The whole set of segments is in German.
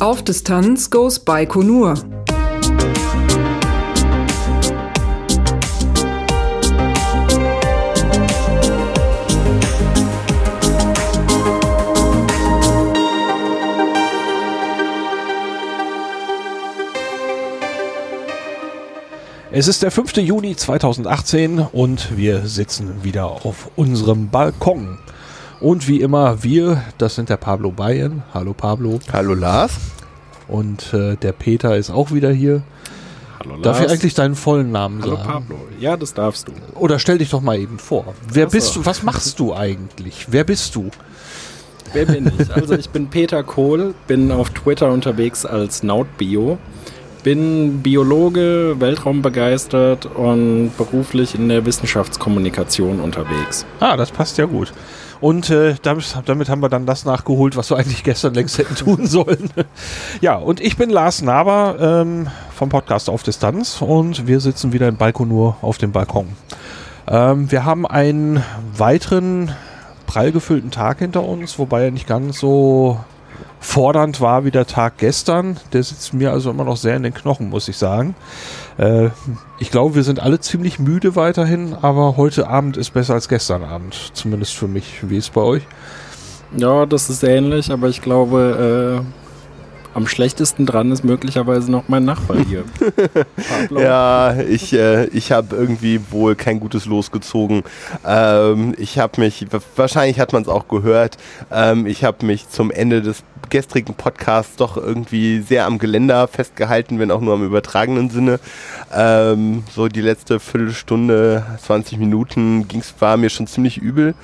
Auf Distanz goes Baikonur. Es ist der 5. Juni 2018 und wir sitzen wieder auf unserem Balkon. Und wie immer, wir, das sind der Pablo Bayern. Hallo Pablo. Hallo Lars. Und äh, der Peter ist auch wieder hier. Hallo Lars. Darf ich eigentlich deinen vollen Namen Hallo sagen? Pablo. Ja, das darfst du. Oder stell dich doch mal eben vor. Wer Ach so. bist du? Was machst du eigentlich? Wer bist du? Wer bin ich? Also ich bin Peter Kohl, bin auf Twitter unterwegs als Nautbio, bin Biologe, Weltraumbegeistert und beruflich in der Wissenschaftskommunikation unterwegs. Ah, das passt ja gut. Und äh, damit, damit haben wir dann das nachgeholt, was wir eigentlich gestern längst hätten tun sollen. ja, und ich bin Lars Naber ähm, vom Podcast Auf Distanz und wir sitzen wieder in Balkonur auf dem Balkon. Ähm, wir haben einen weiteren prall gefüllten Tag hinter uns, wobei er nicht ganz so fordernd war wie der Tag gestern. Der sitzt mir also immer noch sehr in den Knochen, muss ich sagen. Äh, ich glaube, wir sind alle ziemlich müde weiterhin, aber heute Abend ist besser als gestern Abend. Zumindest für mich. Wie ist es bei euch? Ja, das ist ähnlich, aber ich glaube, äh, am schlechtesten dran ist möglicherweise noch mein Nachbar hier. Ja, ich, äh, ich habe irgendwie wohl kein gutes Los gezogen. Ähm, ich habe mich, wahrscheinlich hat man es auch gehört, ähm, ich habe mich zum Ende des gestrigen Podcasts doch irgendwie sehr am Geländer festgehalten, wenn auch nur im übertragenen Sinne. Ähm, so die letzte Viertelstunde, 20 Minuten ging's, war mir schon ziemlich übel.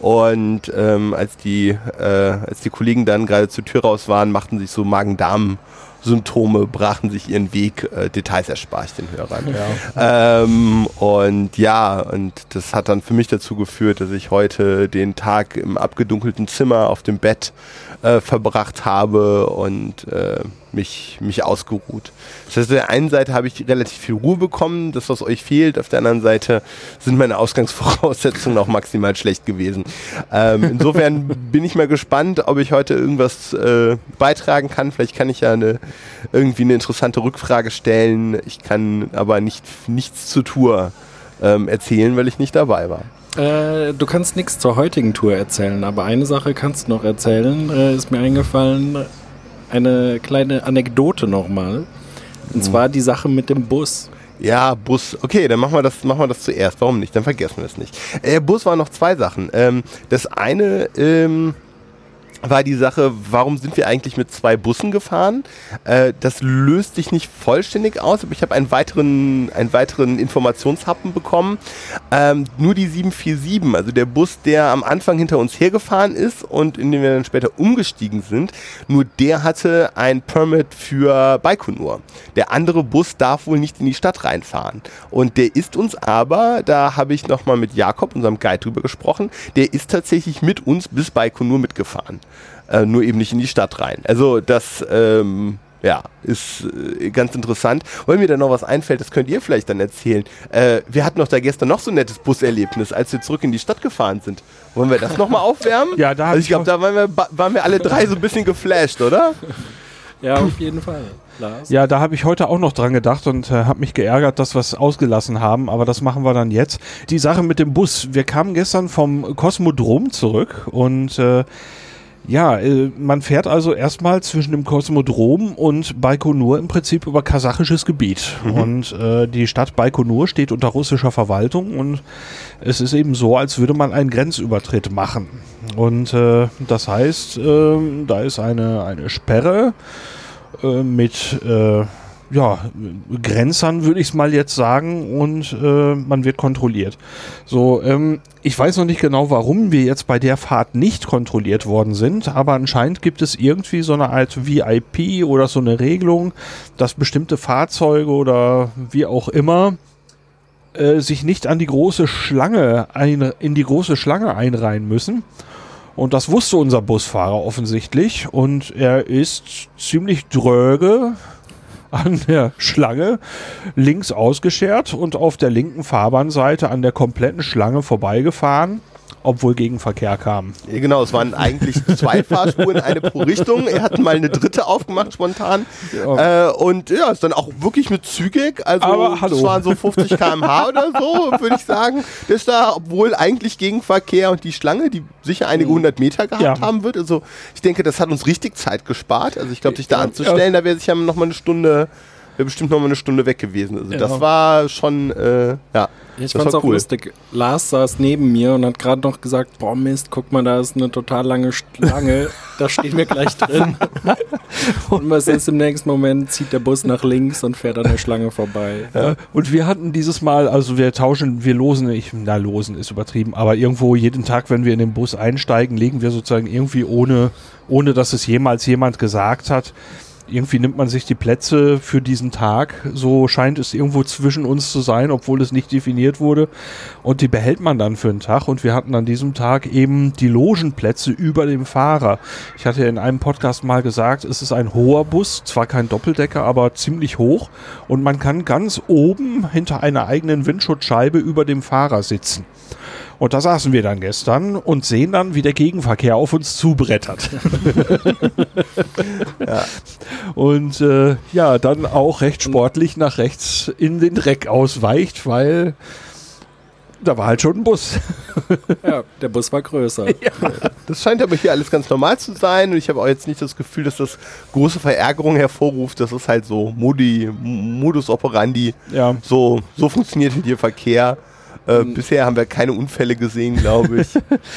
Und ähm, als, die, äh, als die Kollegen dann gerade zur Tür raus waren, machten sich so Magen-Darm-Symptome, brachen sich ihren Weg. Äh, Details erspare ich den Hörern. Ähm, und ja, und das hat dann für mich dazu geführt, dass ich heute den Tag im abgedunkelten Zimmer auf dem Bett äh, verbracht habe und äh, mich, mich ausgeruht. Das heißt, auf der einen Seite habe ich relativ viel Ruhe bekommen, das, was euch fehlt. Auf der anderen Seite sind meine Ausgangsvoraussetzungen auch maximal schlecht gewesen. Ähm, insofern bin ich mal gespannt, ob ich heute irgendwas äh, beitragen kann. Vielleicht kann ich ja eine, irgendwie eine interessante Rückfrage stellen. Ich kann aber nicht, nichts zur Tour ähm, erzählen, weil ich nicht dabei war. Äh, du kannst nichts zur heutigen Tour erzählen, aber eine Sache kannst du noch erzählen. Äh, ist mir eingefallen, eine kleine Anekdote nochmal. Und zwar die Sache mit dem Bus. Ja, Bus. Okay, dann machen wir das, machen wir das zuerst. Warum nicht? Dann vergessen wir es nicht. Äh, Bus waren noch zwei Sachen. Ähm, das eine ähm, war die Sache, warum sind wir eigentlich mit zwei Bussen gefahren? Äh, das löst sich nicht vollständig aus, aber ich habe einen weiteren, einen weiteren Informationshappen bekommen. Ähm, nur die 747, also der Bus, der am Anfang hinter uns hergefahren ist und in den wir dann später umgestiegen sind, nur der hatte ein Permit für Baikonur. Der andere Bus darf wohl nicht in die Stadt reinfahren. Und der ist uns aber, da habe ich nochmal mit Jakob, unserem Guide, drüber gesprochen, der ist tatsächlich mit uns bis Baikonur mitgefahren. Äh, nur eben nicht in die Stadt rein. Also das, ähm, ja, ist äh, ganz interessant. Weil mir da noch was einfällt, das könnt ihr vielleicht dann erzählen. Äh, wir hatten doch da gestern noch so ein nettes Buserlebnis, als wir zurück in die Stadt gefahren sind. Wollen wir das nochmal aufwärmen? Ja, da hab also ich ich glaube, da waren wir, waren wir alle drei so ein bisschen geflasht, oder? Ja, auf jeden Fall. Lars. Ja, da habe ich heute auch noch dran gedacht und äh, habe mich geärgert, dass wir es ausgelassen haben, aber das machen wir dann jetzt. Die Sache mit dem Bus. Wir kamen gestern vom Kosmodrom zurück und äh, ja, äh, man fährt also erstmal zwischen dem Kosmodrom und Baikonur im Prinzip über kasachisches Gebiet. Und äh, die Stadt Baikonur steht unter russischer Verwaltung und es ist eben so, als würde man einen Grenzübertritt machen. Und äh, das heißt, äh, da ist eine, eine Sperre äh, mit äh, ja, Grenzern, würde ich es mal jetzt sagen, und äh, man wird kontrolliert. So, ähm, ich weiß noch nicht genau, warum wir jetzt bei der Fahrt nicht kontrolliert worden sind, aber anscheinend gibt es irgendwie so eine Art VIP oder so eine Regelung, dass bestimmte Fahrzeuge oder wie auch immer äh, sich nicht an die große Schlange ein, in die große Schlange einreihen müssen. Und das wusste unser Busfahrer offensichtlich. Und er ist ziemlich dröge an der Schlange links ausgeschert und auf der linken Fahrbahnseite an der kompletten Schlange vorbeigefahren. Obwohl Gegenverkehr kam. Ja, genau, es waren eigentlich zwei Fahrspuren, eine pro Richtung. Er hat mal eine dritte aufgemacht spontan. Ja. Äh, und ja, ist dann auch wirklich mit zügig. Also Aber hallo. es waren so 50 km/h oder so, würde ich sagen. Das ist da, obwohl eigentlich Gegenverkehr und die Schlange, die sicher einige hundert Meter gehabt Ja. haben wird. Also ich denke, das hat uns richtig Zeit gespart. Also ich glaube, sich da anzustellen, da wäre sich ja noch mal eine Stunde, wäre bestimmt noch mal eine Stunde weg gewesen. Also Ja. das war schon, äh, ja. Ich das fand's war auch lustig. Lars saß neben mir und hat gerade noch gesagt, boah Mist, guck mal, da ist eine total lange Schlange, da stehen wir gleich drin. und was ist im nächsten Moment, zieht der Bus nach links und fährt an der Schlange vorbei. Äh, Und wir hatten dieses Mal, also wir tauschen, wir losen, ich, na losen ist übertrieben, aber irgendwo jeden Tag, wenn wir in den Bus einsteigen, legen wir sozusagen irgendwie ohne, ohne dass es jemals jemand gesagt hat, irgendwie nimmt man sich die Plätze für diesen Tag. So scheint es irgendwo zwischen uns zu sein, obwohl es nicht definiert wurde. Und die behält man dann für einen Tag. Und wir hatten an diesem Tag eben die Logenplätze über dem Fahrer. Ich hatte in einem Podcast mal gesagt, es ist ein hoher Bus, zwar kein Doppeldecker, aber ziemlich hoch. Und man kann ganz oben hinter einer eigenen Windschutzscheibe über dem Fahrer sitzen. Und da saßen wir dann gestern und sehen dann, wie der Gegenverkehr auf uns zubrettert. Und äh, ja, dann auch recht sportlich nach rechts in den Dreck ausweicht, weil da war halt schon ein Bus. Ja, der Bus war größer. Das scheint aber hier alles ganz normal zu sein und ich habe auch jetzt nicht das Gefühl, dass das große Verärgerung hervorruft. Das ist halt so Modi, Modus operandi. Ja. So, so funktioniert hier Verkehr. Äh, bisher haben wir keine Unfälle gesehen, glaube ich.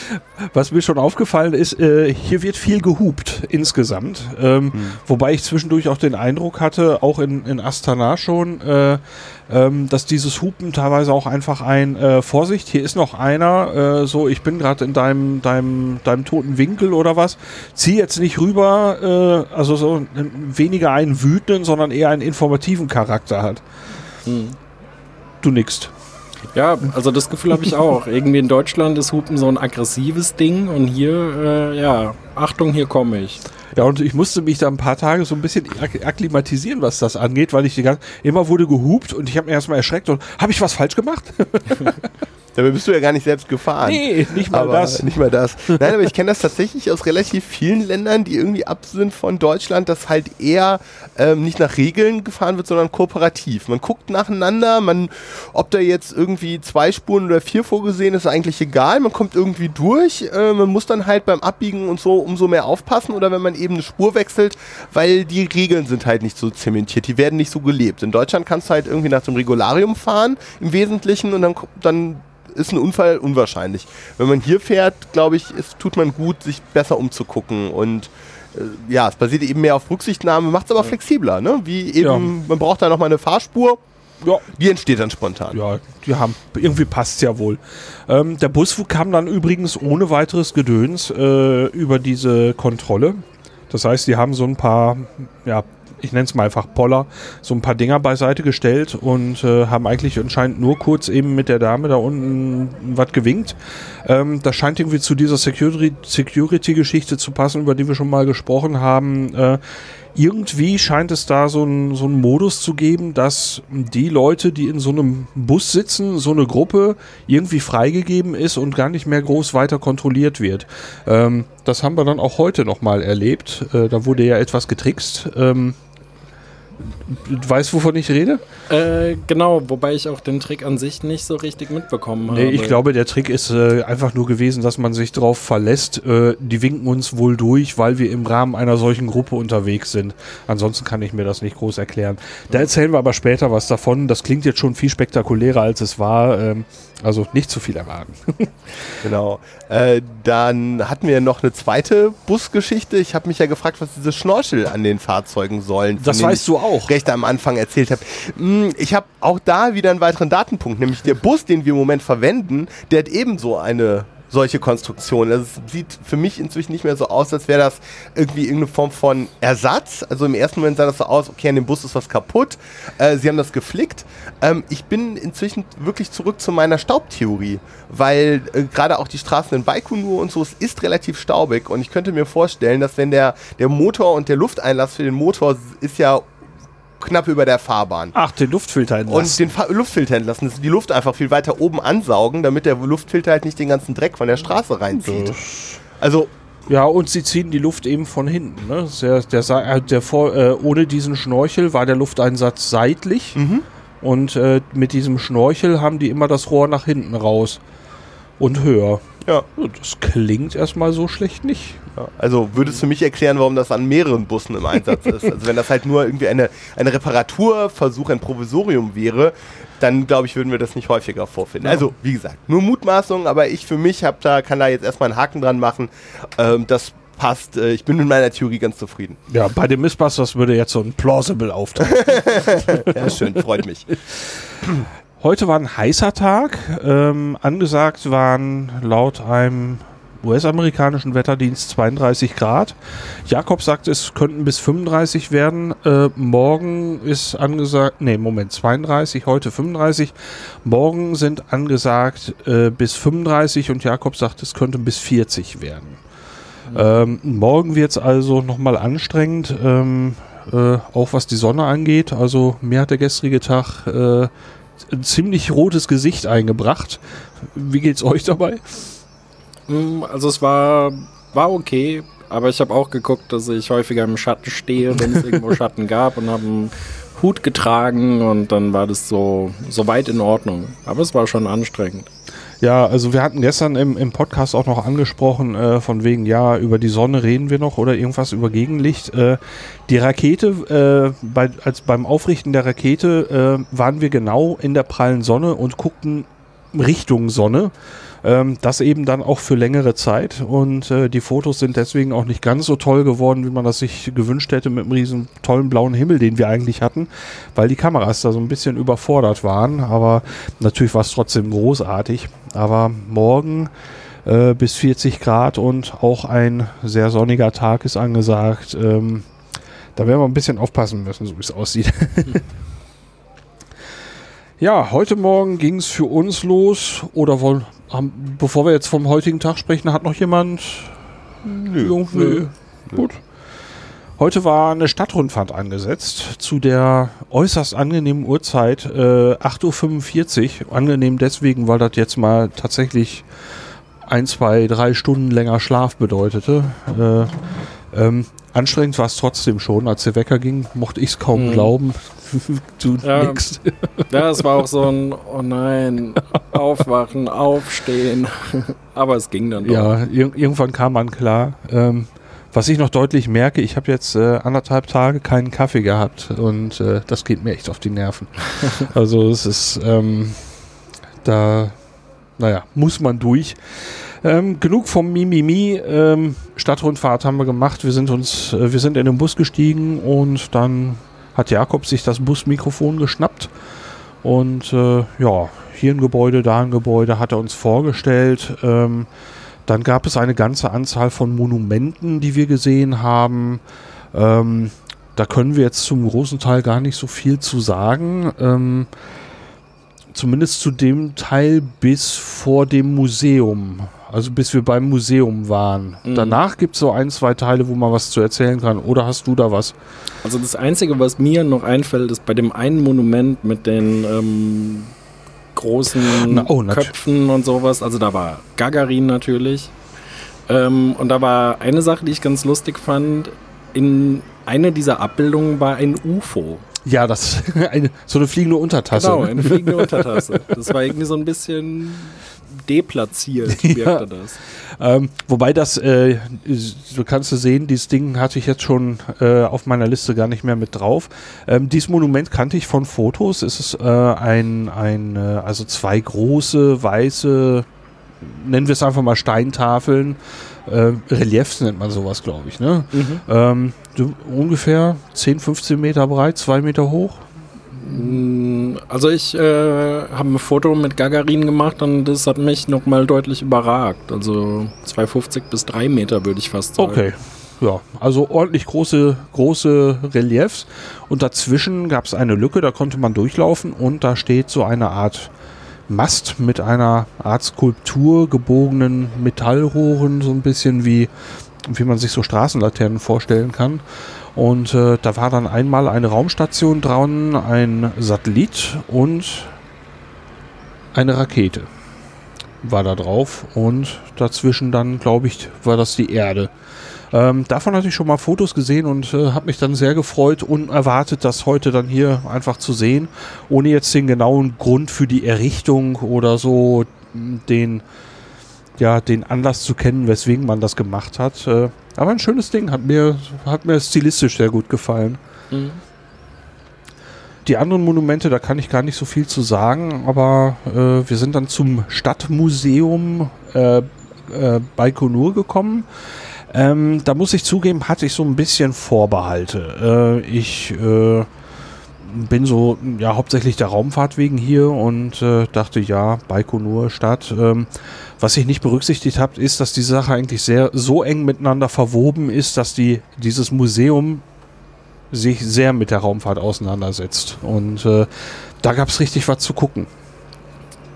Was mir schon aufgefallen ist, äh, hier wird viel gehupt insgesamt. Ähm, Wobei ich zwischendurch auch den Eindruck hatte, auch in, in Astana schon, äh, ähm, dass dieses Hupen teilweise auch einfach ein äh, Vorsicht, hier ist noch einer, äh, so ich bin gerade in deinem, deinem, deinem toten Winkel oder was, zieh jetzt nicht rüber, äh, also so weniger einen wütenden, sondern eher einen informativen Charakter hat. Du nickst. Ja, also das Gefühl habe ich auch. Irgendwie in Deutschland ist Hupen so ein aggressives Ding und hier, äh, ja, Achtung, hier komme ich. Ja, und ich musste mich da ein paar Tage so ein bisschen ak akklimatisieren, was das angeht, weil ich die ganze, immer wurde gehupt und ich habe mir erstmal erschreckt und habe ich was falsch gemacht? Dabei bist du ja gar nicht selbst gefahren. nee, nicht mal aber das. Nicht mal das. Nein, aber ich kenne das tatsächlich aus relativ vielen Ländern, die irgendwie ab sind von Deutschland, dass halt eher ähm, nicht nach Regeln gefahren wird, sondern kooperativ. Man guckt nacheinander, man, ob da jetzt irgendwie zwei Spuren oder vier vorgesehen ist, ist eigentlich egal. Man kommt irgendwie durch. Äh, man muss dann halt beim Abbiegen und so umso mehr aufpassen oder wenn man eben eine Spur wechselt, weil die Regeln sind halt nicht so zementiert. Die werden nicht so gelebt. In Deutschland kannst du halt irgendwie nach dem Regularium fahren im Wesentlichen und dann, dann ist ein Unfall unwahrscheinlich. Wenn man hier fährt, glaube ich, es tut man gut, sich besser umzugucken und äh, ja, es basiert eben mehr auf Rücksichtnahme, macht es aber flexibler, ne? Wie eben, Ja. man braucht da nochmal eine Fahrspur, Ja, die entsteht dann spontan. ja, die haben, irgendwie passt ja wohl. Ähm, der Bus kam dann übrigens ohne weiteres Gedöns äh, über diese Kontrolle. Das heißt, die haben so ein paar, ja, ich nenne es mal einfach Poller, so ein paar Dinger beiseite gestellt und äh, haben eigentlich anscheinend nur kurz eben mit der Dame da unten was gewinkt. Ähm, das scheint irgendwie zu dieser Security- Security-Geschichte zu passen, über die wir schon mal gesprochen haben. Äh, irgendwie scheint es da so einen so Modus zu geben, dass die Leute, die in so einem Bus sitzen, so eine Gruppe irgendwie freigegeben ist und gar nicht mehr groß weiter kontrolliert wird. Ähm, das haben wir dann auch heute nochmal erlebt. Äh, da wurde ja etwas getrickst. Ähm, weißt, wovon ich rede? Äh, genau, wobei ich auch den Trick an sich nicht so richtig mitbekommen habe. Nee, ich glaube, der Trick ist äh, einfach nur gewesen, dass man sich darauf verlässt, äh, die winken uns wohl durch, weil wir im Rahmen einer solchen Gruppe unterwegs sind. Ansonsten kann ich mir das nicht groß erklären. Da erzählen wir aber später was davon. Das klingt jetzt schon viel spektakulärer, als es war. Ähm, also nicht zu viel erwarten. Genau. Äh, dann hatten wir noch eine zweite Busgeschichte. Ich habe mich ja gefragt, was diese Schnorchel an den Fahrzeugen sollen. Das weißt du auch. recht am Anfang erzählt habe. Mm, Ich habe auch da wieder einen weiteren Datenpunkt, nämlich der Bus, den wir im Moment verwenden, der hat ebenso eine solche Konstruktion. Also es sieht für mich inzwischen nicht mehr so aus, als wäre das irgendwie irgendeine Form von Ersatz. Also im ersten Moment sah das so aus, okay, an dem Bus ist was kaputt. Äh, sie haben das geflickt. Ähm, ich bin inzwischen wirklich zurück zu meiner Staubtheorie, weil äh, gerade auch die Straßen in Baikonur und so, es ist relativ staubig und ich könnte mir vorstellen, dass wenn der, der Motor und der Lufteinlass für den Motor ist ja knapp über der Fahrbahn. Ach, den Luftfilter Und entlassen. den Fa Luftfilter entlassen, dass die Luft einfach viel weiter oben ansaugen, damit der Luftfilter halt nicht den ganzen Dreck von der Straße reinzieht. Also, Ja, und sie ziehen die Luft eben von hinten. Ne? Der, der, äh, der vor, äh, ohne diesen Schnorchel war der Lufteinsatz seitlich. Und äh, mit diesem Schnorchel haben die immer das Rohr nach hinten raus. Und höher. ja. Das klingt erstmal so schlecht nicht. Ja, Also würde es für mich erklären, warum das an mehreren Bussen im Einsatz ist. Also wenn das halt nur irgendwie eine, eine Reparaturversuch, ein Provisorium wäre, dann glaube ich, würden wir das nicht häufiger vorfinden. Also wie gesagt, nur Mutmaßungen, aber ich für mich hab da, kann da jetzt erstmal einen Haken dran machen. Ähm, das passt. Äh, ich bin mit meiner Theorie ganz zufrieden. Ja, bei den Missbusters würde jetzt so ein Plausible auftauchen. Ja, schön, freut mich. Heute war ein heißer Tag. Ähm, angesagt waren laut einem US-amerikanischen Wetterdienst 32 Grad. Jakob sagt, es könnten bis 35 werden. Äh, morgen ist angesagt, nee, Moment, 32, heute 35. Morgen sind angesagt äh, bis 35 und Jakob sagt, es könnte bis 40 werden. Ähm, morgen wird es also nochmal anstrengend, ähm, äh, auch was die Sonne angeht. Also mir hat der gestrige Tag äh, ein ziemlich rotes Gesicht eingebracht. Wie geht's euch dabei? Mm, Also es war, war okay, aber ich habe auch geguckt, dass ich häufiger im Schatten stehe, wenn es irgendwo Schatten gab und habe einen Hut getragen und dann war das so, so weit in Ordnung. Aber es war schon anstrengend. Ja, also wir hatten gestern im, im Podcast auch noch angesprochen, äh, von wegen, ja, über die Sonne reden wir noch oder irgendwas über Gegenlicht. Äh, die Rakete, äh, bei, als beim Aufrichten der Rakete äh, waren wir genau in der prallen Sonne und guckten Richtung Sonne. Ähm, das eben dann auch für längere Zeit und äh, die Fotos sind deswegen auch nicht ganz so toll geworden, wie man das sich gewünscht hätte mit einem riesen tollen blauen Himmel, den wir eigentlich hatten, weil die Kameras da so ein bisschen überfordert waren, aber natürlich war es trotzdem großartig. Aber morgen äh, bis 40 Grad und auch ein sehr sonniger Tag ist angesagt. Ähm, da werden wir ein bisschen aufpassen müssen, so wie es aussieht. ja, heute Morgen ging es für uns los. Oder wollen, haben, bevor wir jetzt vom heutigen Tag sprechen, hat noch jemand? Nö. Jo, nö. Gut. Heute war eine Stadtrundfahrt angesetzt zu der äußerst angenehmen Uhrzeit äh, 8.45 Uhr. Angenehm deswegen, weil das jetzt mal tatsächlich ein, zwei, drei Stunden länger Schlaf bedeutete. Äh, ähm, anstrengend war es trotzdem schon. Als der Wecker ging, mochte ich es kaum Mhm. glauben. du Ja. nix. Ja, es war auch so ein, oh nein, aufwachen, aufstehen. Aber es ging dann doch. Ja, ir irgendwann kam man klar. Ähm, was ich noch deutlich merke, ich habe jetzt äh, anderthalb Tage keinen Kaffee gehabt und äh, das geht mir echt auf die Nerven. also es ist, ähm, da, naja, muss man durch. Ähm, genug vom Mimimi. Ähm, Stadtrundfahrt haben wir gemacht. Wir sind uns, äh, wir sind in den Bus gestiegen und dann hat Jakob sich das Busmikrofon geschnappt und äh, ja, hier ein Gebäude, da ein Gebäude, hat er uns vorgestellt. Ähm, dann gab es eine ganze Anzahl von Monumenten, die wir gesehen haben. Ähm, da können wir jetzt zum großen Teil gar nicht so viel zu sagen. Ähm, zumindest zu dem Teil bis vor dem Museum. Also bis wir beim Museum waren. Mhm. Danach gibt es so ein, zwei Teile, wo man was zu erzählen kann. Oder hast du da was? Also das Einzige, was mir noch einfällt, ist bei dem einen Monument mit den ähm, großen Na, oh, Köpfen und sowas. Also da war Gagarin natürlich. Ähm, und da war eine Sache, die ich ganz lustig fand. In einer dieser Abbildungen war ein UFO. Ja, das eine, so eine fliegende Untertasse. Genau, ne? eine fliegende Untertasse. Das war irgendwie so ein bisschen deplatziert, wirkte das. Ähm, wobei das, äh, du kannst du sehen, dieses Ding hatte ich jetzt schon äh, auf meiner Liste gar nicht mehr mit drauf. Ähm, dieses Monument kannte ich von Fotos. Es ist äh, ein, ein äh, also zwei große, weiße, nennen wir es einfach mal Steintafeln. Äh, Reliefs nennt man sowas, glaube ich. Ne? Ähm, du, ungefähr 10, 15 Meter breit, 2 Meter hoch. Also ich äh, habe ein Foto mit Gagarin gemacht und das hat mich nochmal deutlich überragt. Also 250 bis 3 Meter würde ich fast sagen. Okay. Ja, also ordentlich große, große Reliefs. Und dazwischen gab es eine Lücke, da konnte man durchlaufen und da steht so eine Art Mast mit einer Art Skulptur, gebogenen Metallrohren, so ein bisschen wie, wie man sich so Straßenlaternen vorstellen kann. Und äh, da war dann einmal eine Raumstation dran, ein Satellit und eine Rakete war da drauf und dazwischen dann, glaube ich, war das die Erde. Ähm, davon hatte ich schon mal Fotos gesehen und äh, habe mich dann sehr gefreut und erwartet, das heute dann hier einfach zu sehen, ohne jetzt den genauen Grund für die Errichtung oder so den, ja, den Anlass zu kennen, weswegen man das gemacht hat. Äh, aber ein schönes Ding, hat mir, hat mir stilistisch sehr gut gefallen. Mhm. Die anderen Monumente, da kann ich gar nicht so viel zu sagen, aber äh, wir sind dann zum Stadtmuseum äh, äh, Baikonur gekommen. Ähm, da muss ich zugeben, hatte ich so ein bisschen Vorbehalte. Äh, ich äh, bin so ja hauptsächlich der Raumfahrt wegen hier und äh, dachte ja Baikonur Stadt. Ähm, was ich nicht berücksichtigt habe, ist, dass die Sache eigentlich sehr so eng miteinander verwoben ist, dass die dieses Museum sich sehr mit der Raumfahrt auseinandersetzt und äh, da gab es richtig was zu gucken.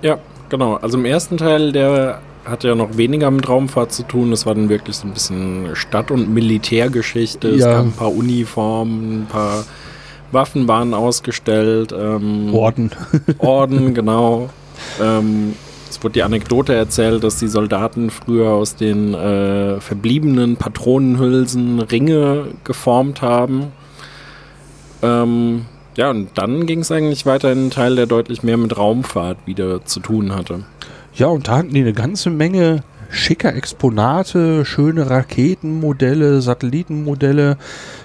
Ja, genau. Also im ersten Teil der hat ja noch weniger mit Raumfahrt zu tun. Das war dann wirklich so ein bisschen Stadt- und Militärgeschichte. Ja. Es gab ein paar Uniformen, ein paar Waffen waren ausgestellt. Ähm, Orden. Orden, genau. Ähm, es wurde die Anekdote erzählt, dass die Soldaten früher aus den äh, verbliebenen Patronenhülsen Ringe geformt haben. Ähm, ja, und dann ging es eigentlich weiter in einen Teil, der deutlich mehr mit Raumfahrt wieder zu tun hatte. Ja, und da hatten die eine ganze Menge schicker Exponate, schöne Raketenmodelle, Satellitenmodelle.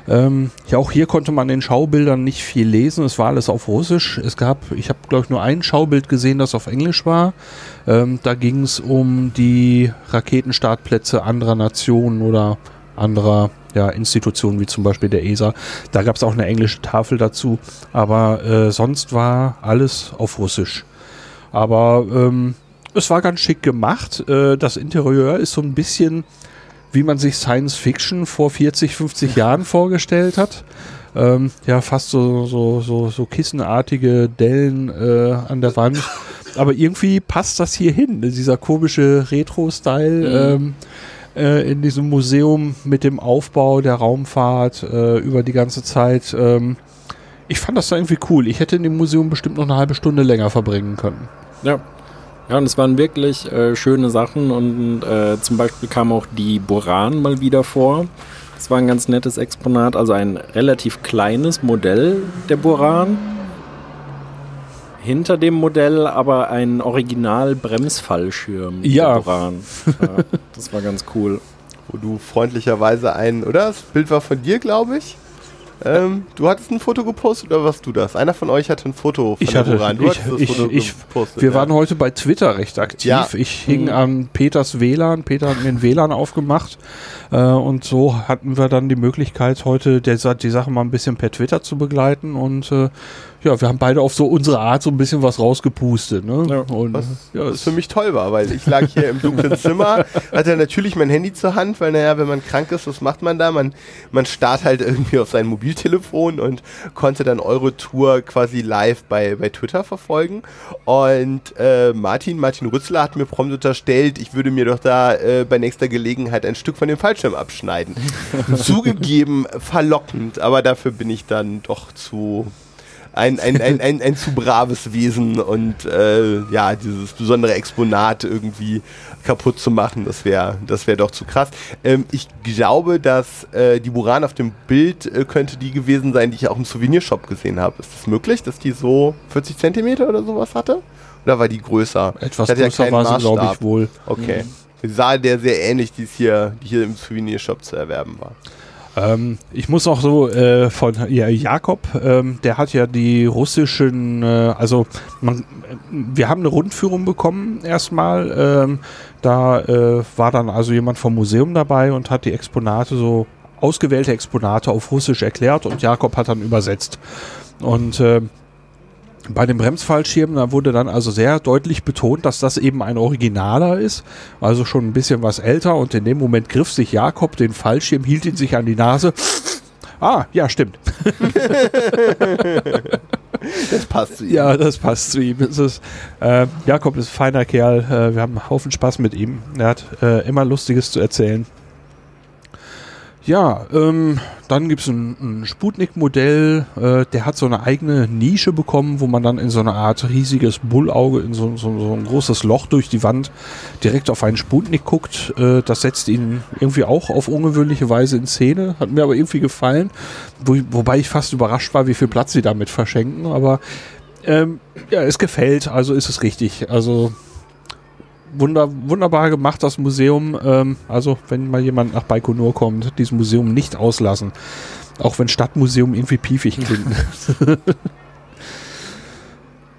Ähm, ja, auch hier konnte man in den Schaubildern nicht viel lesen. Es war alles auf Russisch. Es gab, ich habe glaube ich nur ein Schaubild gesehen, das auf Englisch war. Ähm, da ging es um die Raketenstartplätze anderer Nationen oder anderer ja, Institutionen wie zum Beispiel der ESA. Da gab es auch eine englische Tafel dazu. Aber äh, sonst war alles auf Russisch. Aber ähm, es war ganz schick gemacht. Äh, das Interieur ist so ein bisschen, wie man sich Science Fiction vor 40, 50 Jahren vorgestellt hat. Ähm, ja, fast so, so, so, so kissenartige Dellen äh, an der Wand. Aber irgendwie passt das hier hin, dieser komische Retro-Style. Mhm. Ähm, äh, in diesem Museum mit dem Aufbau der Raumfahrt äh, über die ganze Zeit. Ähm, ich fand das da irgendwie cool. Ich hätte in dem Museum bestimmt noch eine halbe Stunde länger verbringen können. Ja, ja, und es waren wirklich äh, schöne Sachen und äh, zum Beispiel kam auch die Boran mal wieder vor. Das war ein ganz nettes Exponat, also ein relativ kleines Modell der Boran. Hinter dem Modell aber ein Original-Bremsfallschirm ja. der Boran. Ja, das war ganz cool. Wo du freundlicherweise ein, oder? Das Bild war von dir, glaube ich. Ähm, du hattest ein Foto gepostet oder warst du das? Einer von euch hatte ein Foto von ich hatte, Buran. Du ich, ich, Foto ich, gepostet. Wir ja. waren heute bei Twitter recht aktiv. Ja. Ich hing mhm. an Peters WLAN. Peter hat mir ein WLAN aufgemacht. Äh, und so hatten wir dann die Möglichkeit, heute der, die Sache mal ein bisschen per Twitter zu begleiten. Und äh, ja, wir haben beide auf so unsere Art so ein bisschen was rausgepustet. Ne? Ja, und, was, ja, was für mich toll war, weil ich lag hier im dunklen Zimmer, hatte natürlich mein Handy zur Hand, weil naja, wenn man krank ist, was macht man da? Man, man starrt halt irgendwie auf sein Mobiltelefon und konnte dann eure Tour quasi live bei, bei Twitter verfolgen. Und äh, Martin, Martin Rützler hat mir prompt unterstellt, ich würde mir doch da äh, bei nächster Gelegenheit ein Stück von dem Fallschirm abschneiden. Zugegeben verlockend, aber dafür bin ich dann doch zu ein, ein, ein, ein, ein zu braves Wesen und äh, ja, dieses besondere Exponat irgendwie kaputt zu machen, das wäre das wär doch zu krass. Ähm, ich glaube, dass äh, die Buran auf dem Bild äh, könnte die gewesen sein, die ich auch im Souvenirshop gesehen habe. Ist das möglich, dass die so 40 Zentimeter oder sowas hatte? Oder war die größer? Etwas größer ja war sie, glaube ich, wohl. Okay. Mhm. Sie sah der sehr ähnlich, die hier, die hier im Souvenirshop zu erwerben war. Ähm, ich muss auch so äh, von ja, Jakob, ähm, der hat ja die russischen, äh, also man, wir haben eine Rundführung bekommen erstmal. Ähm, da äh, war dann also jemand vom Museum dabei und hat die Exponate so ausgewählte Exponate auf Russisch erklärt und Jakob hat dann übersetzt. Und äh, bei dem Bremsfallschirm, da wurde dann also sehr deutlich betont, dass das eben ein Originaler ist, also schon ein bisschen was älter und in dem Moment griff sich Jakob den Fallschirm, hielt ihn sich an die Nase. Ah, ja, stimmt. Das passt zu ihm. Ja, das passt zu ihm. Es ist, äh, Jakob ist ein feiner Kerl. Äh, wir haben einen Haufen Spaß mit ihm. Er hat äh, immer Lustiges zu erzählen. Ja, ähm, dann gibt es ein, ein Sputnik-Modell, äh, der hat so eine eigene Nische bekommen, wo man dann in so eine Art riesiges Bullauge, in so, so, so ein großes Loch durch die Wand direkt auf einen Sputnik guckt. Äh, das setzt ihn irgendwie auch auf ungewöhnliche Weise in Szene, hat mir aber irgendwie gefallen, wo, wobei ich fast überrascht war, wie viel Platz sie damit verschenken, aber ähm, ja, es gefällt, also ist es richtig. Also wunder, wunderbar gemacht, das Museum. Ähm, also, wenn mal jemand nach Baikonur kommt, dieses Museum nicht auslassen. Auch wenn Stadtmuseum irgendwie piefig klingt.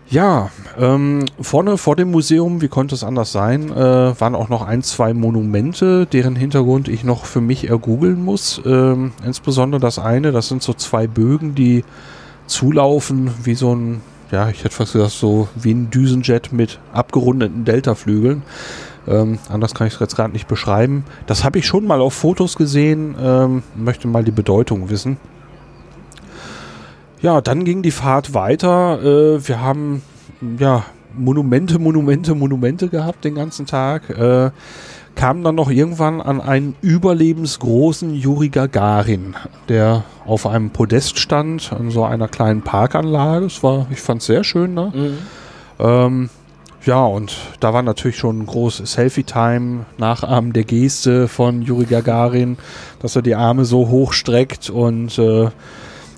ja, ähm, vorne vor dem Museum, wie konnte es anders sein, äh, waren auch noch ein, zwei Monumente, deren Hintergrund ich noch für mich ergoogeln muss. Ähm, insbesondere das eine, das sind so zwei Bögen, die zulaufen wie so ein ja, ich hätte fast gesagt, so wie ein Düsenjet mit abgerundeten Deltaflügeln. Ähm, anders kann ich es jetzt gerade nicht beschreiben. Das habe ich schon mal auf Fotos gesehen, ähm, möchte mal die Bedeutung wissen. Ja, dann ging die Fahrt weiter. Äh, wir haben ja Monumente, Monumente, Monumente gehabt den ganzen Tag. Äh, kam dann noch irgendwann an einen überlebensgroßen Juri Gagarin, der auf einem Podest stand, an so einer kleinen Parkanlage. Das war, ich fand es sehr schön. Ne? Mhm. Ähm, ja, und da war natürlich schon ein großes Selfie-Time, Nachahmen der Geste von Juri Gagarin, dass er die Arme so hoch streckt und äh,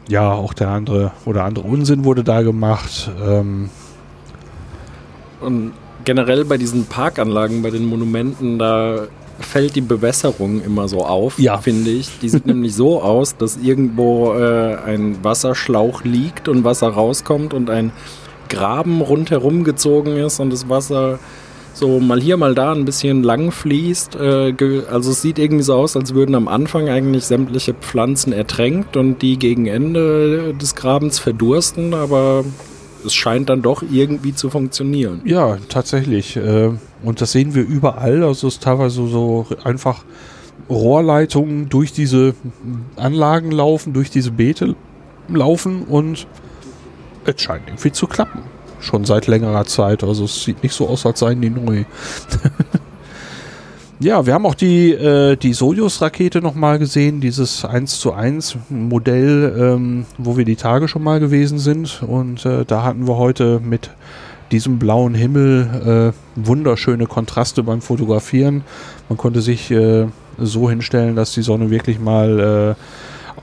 ja, auch der andere oder andere Unsinn wurde da gemacht. Ähm, und generell bei diesen Parkanlagen, bei den Monumenten, da fällt die Bewässerung immer so auf, ja. finde ich. Die sieht nämlich so aus, dass irgendwo äh, ein Wasserschlauch liegt und Wasser rauskommt und ein Graben rundherum gezogen ist und das Wasser so mal hier, mal da ein bisschen lang fließt. Äh, also es sieht irgendwie so aus, als würden am Anfang eigentlich sämtliche Pflanzen ertränkt und die gegen Ende des Grabens verdursten, aber es scheint dann doch irgendwie zu funktionieren. Ja, tatsächlich. Äh, und das sehen wir überall. Also es ist teilweise so einfach Rohrleitungen durch diese Anlagen laufen, durch diese Beete laufen und es scheint irgendwie zu klappen. Schon seit längerer Zeit. Also es sieht nicht so aus, als seien die neu. Ja, wir haben auch die, äh, die Sojus-Rakete nochmal gesehen, dieses 1 zu 1 Modell, ähm, wo wir die Tage schon mal gewesen sind. Und äh, da hatten wir heute mit diesem blauen Himmel äh, wunderschöne Kontraste beim Fotografieren. Man konnte sich äh, so hinstellen, dass die Sonne wirklich mal äh,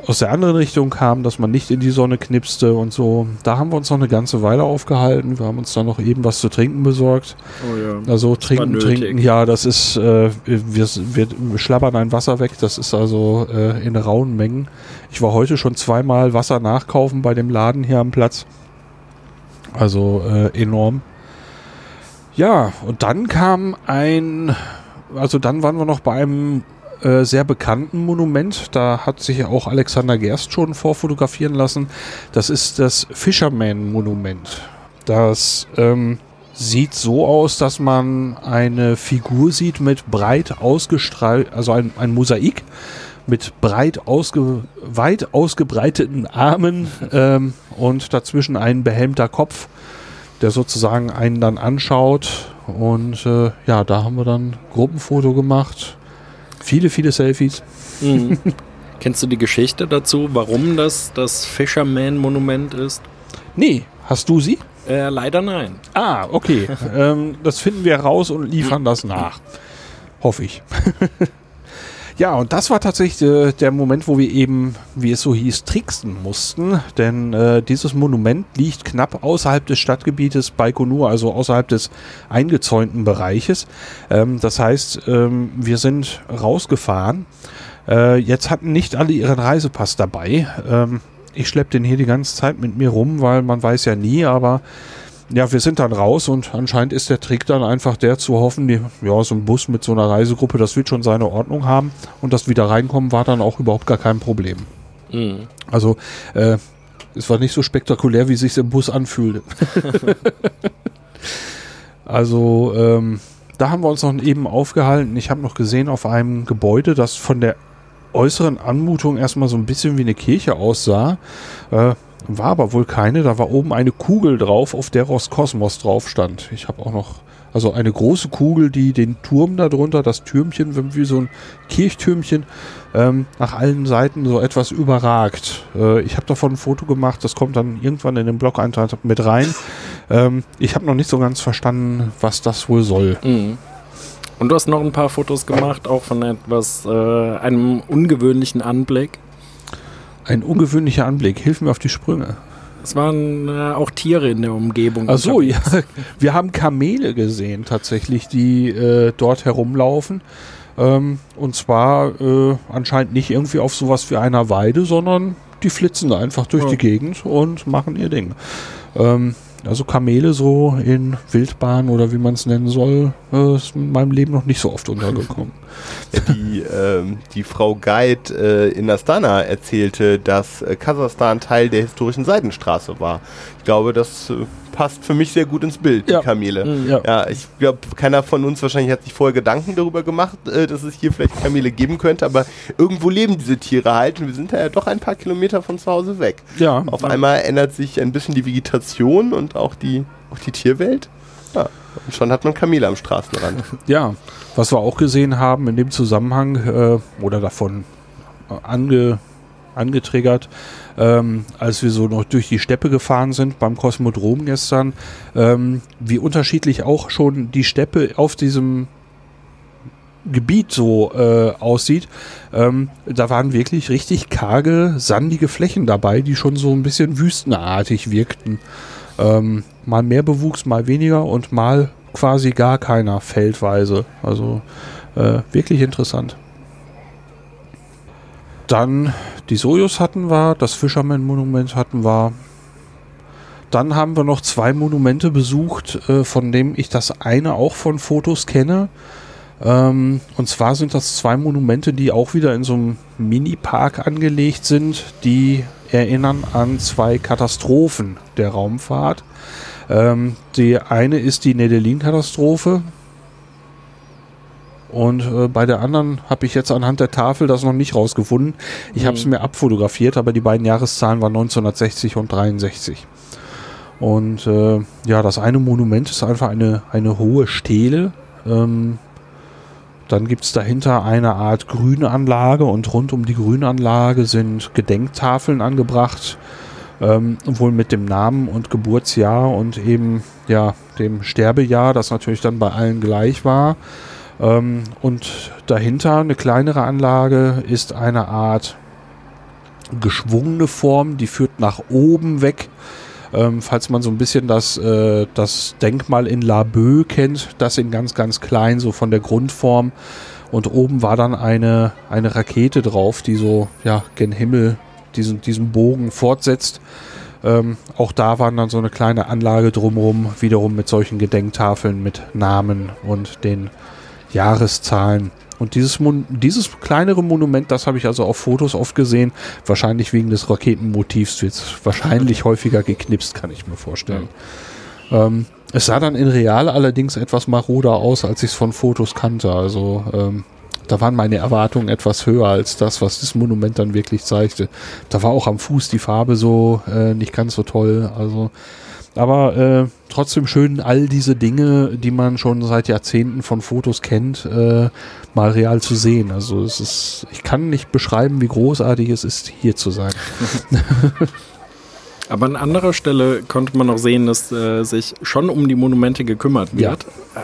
aus der anderen Richtung kam, dass man nicht in die Sonne knipste und so. Da haben wir uns noch eine ganze Weile aufgehalten. Wir haben uns dann noch eben was zu trinken besorgt. Oh ja. Also trinken, trinken, ja, das ist, äh, wir, wir schlabbern ein Wasser weg, das ist also äh, in rauen Mengen. Ich war heute schon zweimal Wasser nachkaufen bei dem Laden hier am Platz. Also äh, enorm. Ja, und dann kam ein, also dann waren wir noch bei einem äh, sehr bekannten Monument. Da hat sich auch Alexander Gerst schon vorfotografieren lassen. Das ist das Fisherman-Monument. Das ähm, sieht so aus, dass man eine Figur sieht mit breit ausgestrahlt, also ein, ein Mosaik mit breit ausge, weit ausgebreiteten Armen ähm, und dazwischen ein behelmter Kopf, der sozusagen einen dann anschaut. Und äh, ja, da haben wir dann Gruppenfoto gemacht. Viele, viele Selfies. Mhm. Kennst du die Geschichte dazu, warum das das Fisherman-Monument ist? Nee, hast du sie? Äh, leider nein. Ah, okay. ähm, das finden wir raus und liefern das nach. Hoffe ich. Ja, und das war tatsächlich äh, der Moment, wo wir eben, wie es so hieß, tricksen mussten. Denn äh, dieses Monument liegt knapp außerhalb des Stadtgebietes Baikonur, also außerhalb des eingezäunten Bereiches. Ähm, das heißt, ähm, wir sind rausgefahren. Äh, jetzt hatten nicht alle ihren Reisepass dabei. Ähm, ich schleppe den hier die ganze Zeit mit mir rum, weil man weiß ja nie, aber ja, wir sind dann raus und anscheinend ist der Trick dann einfach der zu hoffen, die, ja, so ein Bus mit so einer Reisegruppe, das wird schon seine Ordnung haben und das wieder reinkommen war dann auch überhaupt gar kein Problem. Mhm. Also, äh, es war nicht so spektakulär, wie sich im Bus anfühlte. also, ähm, da haben wir uns noch eben aufgehalten. Ich habe noch gesehen auf einem Gebäude, das von der äußeren Anmutung erstmal so ein bisschen wie eine Kirche aussah. Äh, war aber wohl keine. Da war oben eine Kugel drauf, auf der Roskosmos drauf stand. Ich habe auch noch, also eine große Kugel, die den Turm darunter, das Türmchen, wie so ein Kirchtürmchen, ähm, nach allen Seiten so etwas überragt. Äh, ich habe davon ein Foto gemacht, das kommt dann irgendwann in den Blog-Eintrag mit rein. Ähm, ich habe noch nicht so ganz verstanden, was das wohl soll. Mhm. Und du hast noch ein paar Fotos gemacht, auch von etwas, äh, einem ungewöhnlichen Anblick. Ein ungewöhnlicher Anblick. Hilf mir auf die Sprünge. Es waren äh, auch Tiere in der Umgebung. Ach so, ja. Wir haben Kamele gesehen, tatsächlich, die äh, dort herumlaufen. Ähm, und zwar äh, anscheinend nicht irgendwie auf sowas wie einer Weide, sondern die flitzen einfach durch Ja. die Gegend und machen ihr Ding. Ähm, also Kamele so in Wildbahn oder wie man es nennen soll, äh, ist in meinem Leben noch nicht so oft untergekommen. Die, ähm, die Frau Guide äh, in Astana erzählte, dass äh, Kasachstan Teil der historischen Seidenstraße war. Ich glaube, das äh, passt für mich sehr gut ins Bild, Ja. die Kamele. Mhm. Ja. Ja, ich glaube, keiner von uns wahrscheinlich hat sich vorher Gedanken darüber gemacht, äh, dass es hier vielleicht Kamele geben könnte, aber irgendwo leben diese Tiere halt und wir sind da ja doch ein paar Kilometer von zu Hause weg. Ja, Auf einmal ändert sich ein bisschen die Vegetation und auch die, auch die Tierwelt. Ja, und schon hat man Kamele am Straßenrand. Ja, was wir auch gesehen haben in dem Zusammenhang äh, oder davon äh, ange, angetriggert, ähm, als wir so noch durch die Steppe gefahren sind beim Kosmodrom gestern, ähm, wie unterschiedlich auch schon die Steppe auf diesem Gebiet so äh, aussieht. Ähm, da waren wirklich richtig karge, sandige Flächen dabei, die schon so ein bisschen wüstenartig wirkten. Ähm, mal mehr Bewuchs, mal weniger und mal quasi gar keiner feldweise. Also äh, wirklich interessant. Dann die Sojus hatten wir, das Fisherman-Monument hatten wir. Dann haben wir noch zwei Monumente besucht, äh, von dem ich das eine auch von Fotos kenne. Ähm, und zwar sind das zwei Monumente, die auch wieder in so einem Mini-Park angelegt sind, die erinnern an zwei Katastrophen der Raumfahrt. Ähm, die eine ist die Nedelin-Katastrophe. Und äh, bei der anderen habe ich jetzt anhand der Tafel das noch nicht rausgefunden. Ich habe es mir abfotografiert, aber die beiden Jahreszahlen waren 1960 und 63. Und äh, ja, das eine Monument ist einfach eine, eine hohe Stele. Ähm, dann gibt es dahinter eine Art Grünanlage und rund um die Grünanlage sind Gedenktafeln angebracht, ähm, wohl mit dem Namen und Geburtsjahr und eben ja dem Sterbejahr, das natürlich dann bei allen gleich war. Ähm, und dahinter eine kleinere Anlage ist eine Art geschwungene Form, die führt nach oben weg. Ähm, falls man so ein bisschen das, äh, das Denkmal in Laboe kennt, das in ganz, ganz klein, so von der Grundform. Und oben war dann eine, eine Rakete drauf, die so, ja, gen Himmel diesen, diesen Bogen fortsetzt. Ähm, auch da waren dann so eine kleine Anlage drumherum, wiederum mit solchen Gedenktafeln mit Namen und den Jahreszahlen. Und dieses, Mon dieses kleinere Monument, das habe ich also auf Fotos oft gesehen. Wahrscheinlich wegen des Raketenmotivs wird es wahrscheinlich häufiger geknipst, kann ich mir vorstellen. Ähm, es sah dann in Real allerdings etwas maroder aus, als ich es von Fotos kannte. Also ähm, da waren meine Erwartungen etwas höher als das, was das Monument dann wirklich zeigte. Da war auch am Fuß die Farbe so äh, nicht ganz so toll. Also aber äh, trotzdem schön, all diese Dinge, die man schon seit Jahrzehnten von Fotos kennt, äh, mal real zu sehen. Also es ist, ich kann nicht beschreiben, wie großartig es ist, hier zu sein. Aber an anderer Stelle konnte man noch sehen, dass äh, sich schon um die Monumente gekümmert wird. Äh,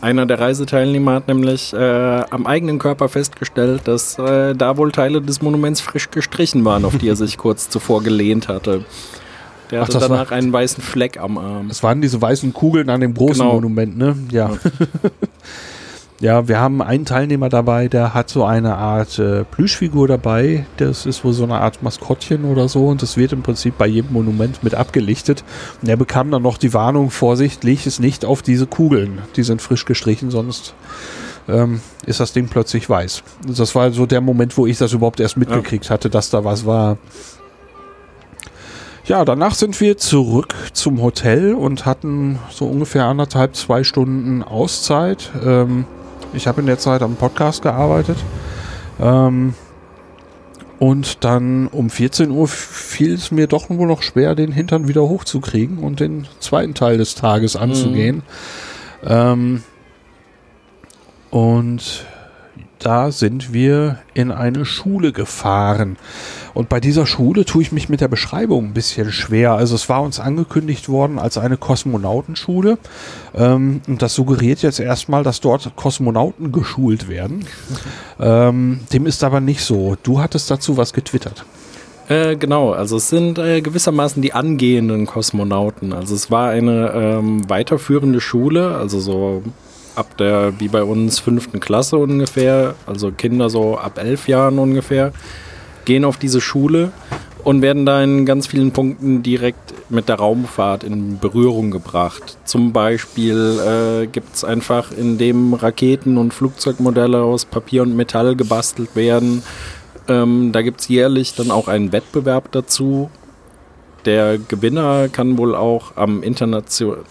Einer der Reiseteilnehmer hat nämlich äh, am eigenen Körper festgestellt, dass äh, da wohl Teile des Monuments frisch gestrichen waren, auf die er sich kurz zuvor gelehnt hatte. Der Ach, hatte das war- danach einen weißen Fleck am Arm. Es waren diese weißen Kugeln an dem großen Genau. Monument, ne? Ja. ja, wir haben einen Teilnehmer dabei, der hat so eine Art äh, Plüschfigur dabei. Das ist wohl so eine Art Maskottchen oder so und das wird im Prinzip bei jedem Monument mit abgelichtet. Und er bekam dann noch die Warnung, Vorsicht, leg es nicht auf diese Kugeln. Die sind frisch gestrichen, sonst ähm, ist das Ding plötzlich weiß. Das war so der Moment, wo ich das überhaupt erst mitgekriegt hatte, dass da was war. Ja, danach sind wir zurück zum Hotel und hatten so ungefähr anderthalb, zwei Stunden Auszeit. Ähm, ich habe in der Zeit am Podcast gearbeitet. Ähm, Und dann um 14 Uhr fiel es mir doch wohl noch schwer, den Hintern wieder hochzukriegen und den zweiten Teil des Tages anzugehen. Mhm. Ähm, und da sind wir in eine Schule gefahren. Und bei dieser Schule tue ich mich mit der Beschreibung ein bisschen schwer. Also es war uns angekündigt worden als eine Kosmonautenschule. Ähm, und das suggeriert jetzt erstmal, dass dort Kosmonauten geschult werden. ähm, dem ist aber nicht so. Du hattest dazu was getwittert. Äh, genau, also es sind äh, gewissermaßen die angehenden Kosmonauten. Also es war eine ähm, weiterführende Schule, also so ab der, wie bei uns, fünften Klasse ungefähr, also Kinder so ab elf Jahren ungefähr, gehen auf diese Schule und werden da in ganz vielen Punkten direkt mit der Raumfahrt in Berührung gebracht. Zum Beispiel äh, gibt es einfach, indem Raketen und Flugzeugmodelle aus Papier und Metall gebastelt werden, ähm, da gibt es jährlich dann auch einen Wettbewerb dazu, der Gewinner kann wohl auch am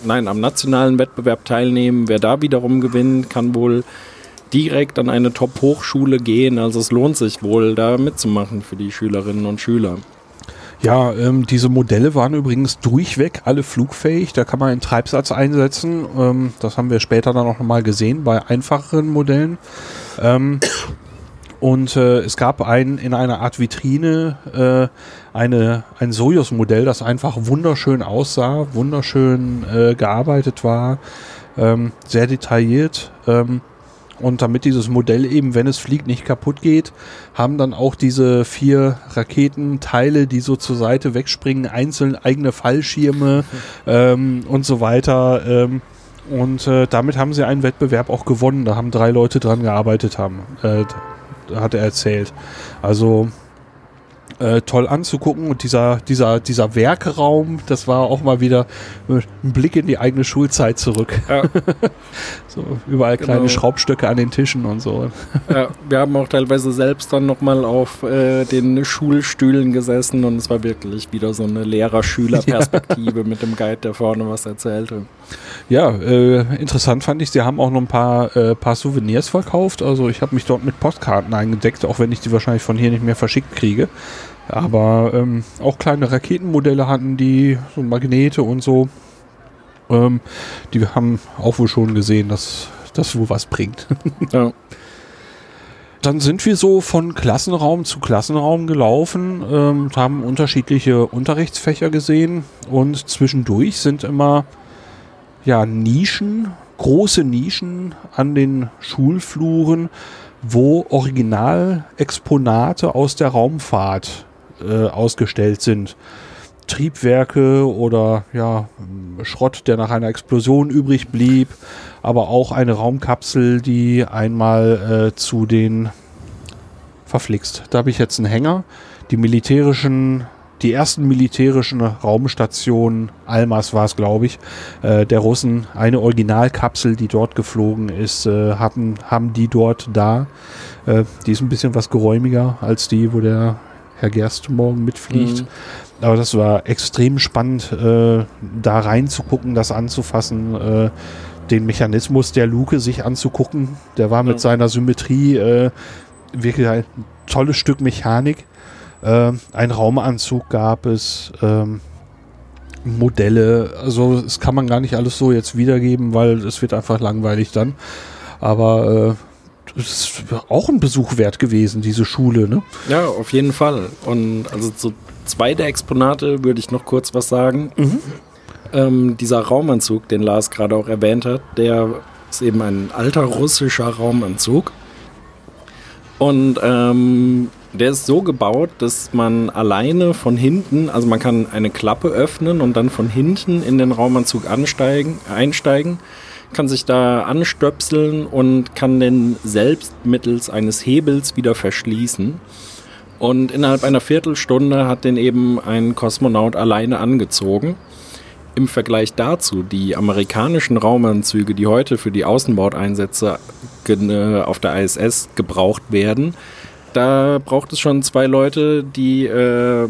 nein, am nationalen Wettbewerb teilnehmen. Wer da wiederum gewinnt, kann wohl direkt an eine Top-Hochschule gehen. Also es lohnt sich wohl, da mitzumachen für die Schülerinnen und Schüler. Ja, ähm, diese Modelle waren übrigens durchweg alle flugfähig. Da kann man einen Treibsatz einsetzen. Ähm, das haben wir später dann auch nochmal gesehen bei einfacheren Modellen. Ähm, und äh, es gab ein, in einer Art Vitrine äh, eine, ein Sojus-Modell, das einfach wunderschön aussah, wunderschön äh, gearbeitet war, ähm, sehr detailliert. Ähm, und damit dieses Modell eben, wenn es fliegt, nicht kaputt geht, haben dann auch diese vier Raketenteile, die so zur Seite wegspringen, einzeln eigene Fallschirme ähm, und so weiter. Ähm, und äh, damit haben sie einen Wettbewerb auch gewonnen. Da haben drei Leute dran gearbeitet haben. Äh, hat er erzählt. Also äh, toll anzugucken und dieser, dieser, dieser Werkraum, das war auch mal wieder ein Blick in die eigene Schulzeit zurück. Ja. so, überall genau. kleine Schraubstöcke an den Tischen und so. Ja, wir haben auch teilweise selbst dann nochmal auf äh, den Schulstühlen gesessen und es war wirklich wieder so eine Lehrer-Schüler-Perspektive ja. mit dem Guide, der vorne was erzählte. Ja, äh, interessant fand ich, sie haben auch noch ein paar, äh, paar Souvenirs verkauft. Also ich habe mich dort mit Postkarten eingedeckt, auch wenn ich die wahrscheinlich von hier nicht mehr verschickt kriege. Aber ähm, auch kleine Raketenmodelle hatten die, so Magnete und so. Ähm, die haben auch wohl schon gesehen, dass das wohl was bringt. ja. Dann sind wir so von Klassenraum zu Klassenraum gelaufen, ähm, haben unterschiedliche Unterrichtsfächer gesehen und zwischendurch sind immer ja, Nischen, große Nischen an den Schulfluren, wo Originalexponate aus der Raumfahrt äh, ausgestellt sind. Triebwerke oder ja, Schrott, der nach einer Explosion übrig blieb, aber auch eine Raumkapsel, die einmal äh, zu den verflixt. Da habe ich jetzt einen Hänger. Die militärischen, die ersten militärischen Raumstationen, Almas war es, glaube ich, äh, der Russen, eine Originalkapsel, die dort geflogen ist, äh, hatten, haben die dort da. Äh, die ist ein bisschen was geräumiger als die, wo der Herr Gerst morgen mitfliegt. Mhm. Aber das war extrem spannend, äh, da reinzugucken, das anzufassen, äh, den Mechanismus der Luke sich anzugucken. Der war mit ja. seiner Symmetrie äh, wirklich ein tolles Stück Mechanik. Äh, ein Raumanzug gab es, ähm, Modelle. Also das kann man gar nicht alles so jetzt wiedergeben, weil es wird einfach langweilig dann. Aber äh, ist auch ein Besuch wert gewesen, diese Schule, ne? Ja, auf jeden Fall. Und also zu zwei der Exponate würde ich noch kurz was sagen. Mhm. Ähm, dieser Raumanzug, den Lars gerade auch erwähnt hat, der ist eben ein alter russischer Raumanzug. Und ähm, der ist so gebaut, dass man alleine von hinten, also man kann eine Klappe öffnen und dann von hinten in den Raumanzug ansteigen, einsteigen kann sich da anstöpseln und kann den selbst mittels eines Hebels wieder verschließen. Und innerhalb einer Viertelstunde hat den eben ein Kosmonaut alleine angezogen. Im Vergleich dazu, die amerikanischen Raumanzüge, die heute für die Außenbordeinsätze äh, auf der ISS gebraucht werden, da braucht es schon zwei Leute, die äh,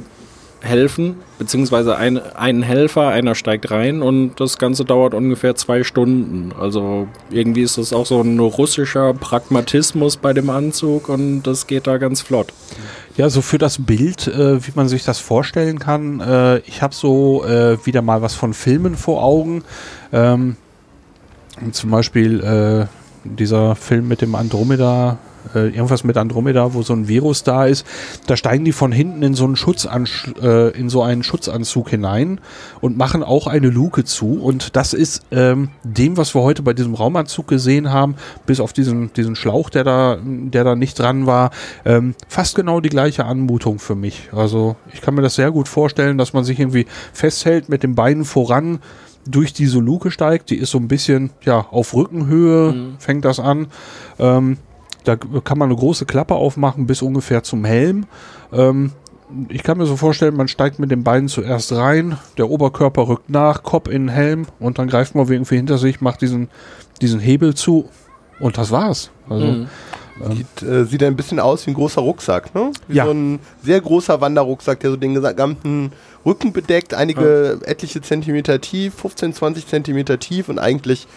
helfen, beziehungsweise ein, einen Helfer, einer steigt rein und das Ganze dauert ungefähr zwei Stunden. Also irgendwie ist das auch so ein russischer Pragmatismus bei dem Anzug und das geht da ganz flott. Ja, so für das Bild, äh, wie man sich das vorstellen kann. Äh, ich habe so äh, wieder mal was von Filmen vor Augen. Ähm, zum Beispiel äh, dieser Film mit dem Andromeda äh, irgendwas mit Andromeda, wo so ein Virus da ist, da steigen die von hinten in so einen Schutzansch äh, in so einen Schutzanzug hinein und machen auch eine Luke zu. Und das ist ähm, dem, was wir heute bei diesem Raumanzug gesehen haben, bis auf diesen, diesen Schlauch, der da, der da nicht dran war, ähm, fast genau die gleiche Anmutung für mich. Also ich kann mir das sehr gut vorstellen, dass man sich irgendwie festhält mit den Beinen voran durch diese Luke steigt. Die ist so ein bisschen ja auf Rückenhöhe, mhm. fängt das an. Ähm, da kann man eine große Klappe aufmachen bis ungefähr zum Helm. Ähm, ich kann mir so vorstellen, man steigt mit den Beinen zuerst rein, der Oberkörper rückt nach, Kopf in den Helm und dann greift man irgendwie hinter sich, macht diesen, diesen Hebel zu und das war's. Also, mhm. ähm, sieht, äh, sieht ein bisschen aus wie ein großer Rucksack, ne? Wie ja. so ein sehr großer Wanderrucksack, der so den gesamten Rücken bedeckt, einige ja. etliche Zentimeter tief, 15, 20 Zentimeter tief und eigentlich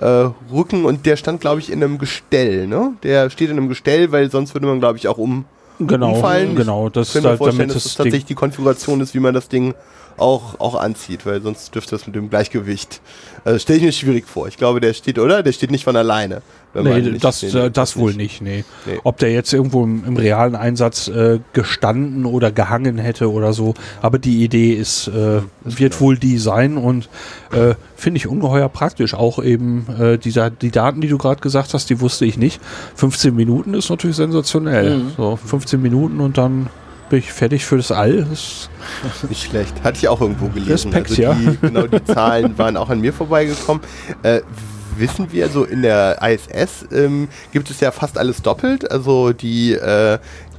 äh, Rücken und der stand, glaube ich, in einem Gestell, ne? Der steht in einem Gestell, weil sonst würde man, glaube ich, auch um, genau, umfallen. Genau, das kann mir vorstellen, dass das tatsächlich die Konfiguration ist, wie man das Ding auch, auch anzieht, weil sonst dürfte das mit dem Gleichgewicht. Also stelle ich mir schwierig vor. Ich glaube, der steht, oder? Der steht nicht von alleine. Nee, das, äh, das wohl nicht, nee. nee. Ob der jetzt irgendwo im, im realen Einsatz äh, gestanden oder gehangen hätte oder so. Aber die Idee ist, äh, wird genau. wohl die sein und äh, finde ich ungeheuer praktisch. Auch eben äh, die, die Daten, die du gerade gesagt hast, die wusste ich nicht. 15 Minuten ist natürlich sensationell. Mhm. So 15 Minuten und dann bin ich fertig für das All. Das nicht schlecht. Hatte ich auch irgendwo gelesen. Respekt, also die, ja. Genau, die Zahlen waren auch an mir vorbeigekommen. Äh, wissen wir, so in der ISS ähm, gibt es ja fast alles doppelt. Also die, äh,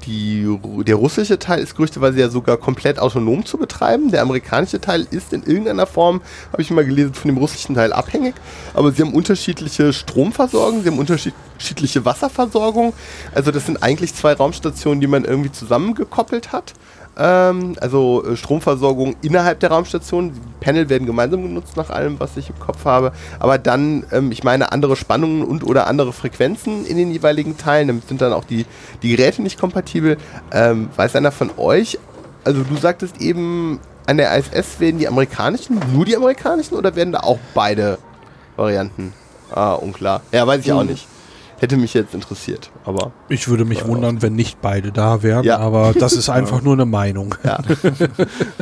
die, der russische Teil ist gerüchteweise ja sogar komplett autonom zu betreiben. Der amerikanische Teil ist in irgendeiner Form, habe ich mal gelesen, von dem russischen Teil abhängig. Aber sie haben unterschiedliche Stromversorgung, sie haben unterschiedliche Wasserversorgung. Also das sind eigentlich zwei Raumstationen, die man irgendwie zusammengekoppelt hat. Ähm, also äh, Stromversorgung innerhalb der Raumstation. Die Panel werden gemeinsam genutzt nach allem, was ich im Kopf habe. Aber dann, ähm, ich meine, andere Spannungen und oder andere Frequenzen in den jeweiligen Teilen. Damit sind dann auch die, die Geräte nicht kompatibel. Ähm, weiß einer von euch, also du sagtest eben, an der ISS werden die amerikanischen, nur die amerikanischen oder werden da auch beide Varianten? Ah, unklar. Ja, weiß ich auch nicht. Hätte mich jetzt interessiert, aber. Ich würde mich wundern, wenn nicht beide da wären, ja. aber das ist einfach nur eine Meinung. Ja.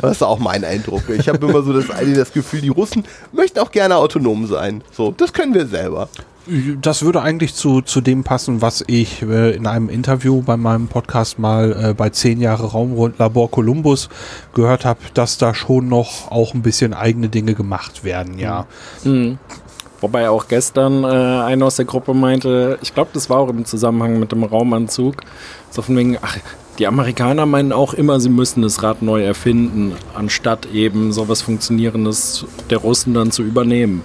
Das ist auch mein Eindruck. Ich habe immer so das, das Gefühl, die Russen möchten auch gerne autonom sein. So, das können wir selber. Das würde eigentlich zu, zu dem passen, was ich äh, in einem Interview bei meinem Podcast mal äh, bei 10 Jahre Raumlabor Columbus gehört habe, dass da schon noch auch ein bisschen eigene Dinge gemacht werden, ja. Mhm. Wobei auch gestern äh, einer aus der Gruppe meinte, ich glaube, das war auch im Zusammenhang mit dem Raumanzug, so von wegen, ach, die Amerikaner meinen auch immer, sie müssen das Rad neu erfinden, anstatt eben sowas Funktionierendes der Russen dann zu übernehmen.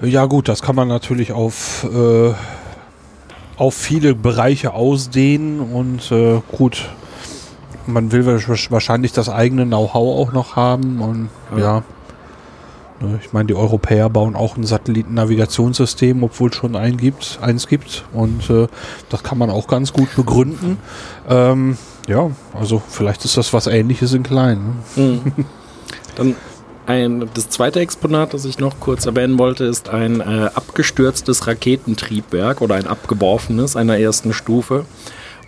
Ja gut, das kann man natürlich auf, äh, auf viele Bereiche ausdehnen und äh, gut, man will wahrscheinlich das eigene Know-how auch noch haben und ja. ja. Ne, ich meine, die Europäer bauen auch ein Satellitennavigationssystem, obwohl es schon ein gibt, eins gibt. Und äh, das kann man auch ganz gut begründen. Ähm, ja, also vielleicht ist das was ähnliches in klein. Ne? Mhm. Dann ein, das zweite Exponat, das ich noch kurz erwähnen wollte, ist ein äh, abgestürztes Raketentriebwerk oder ein abgeworfenes einer ersten Stufe.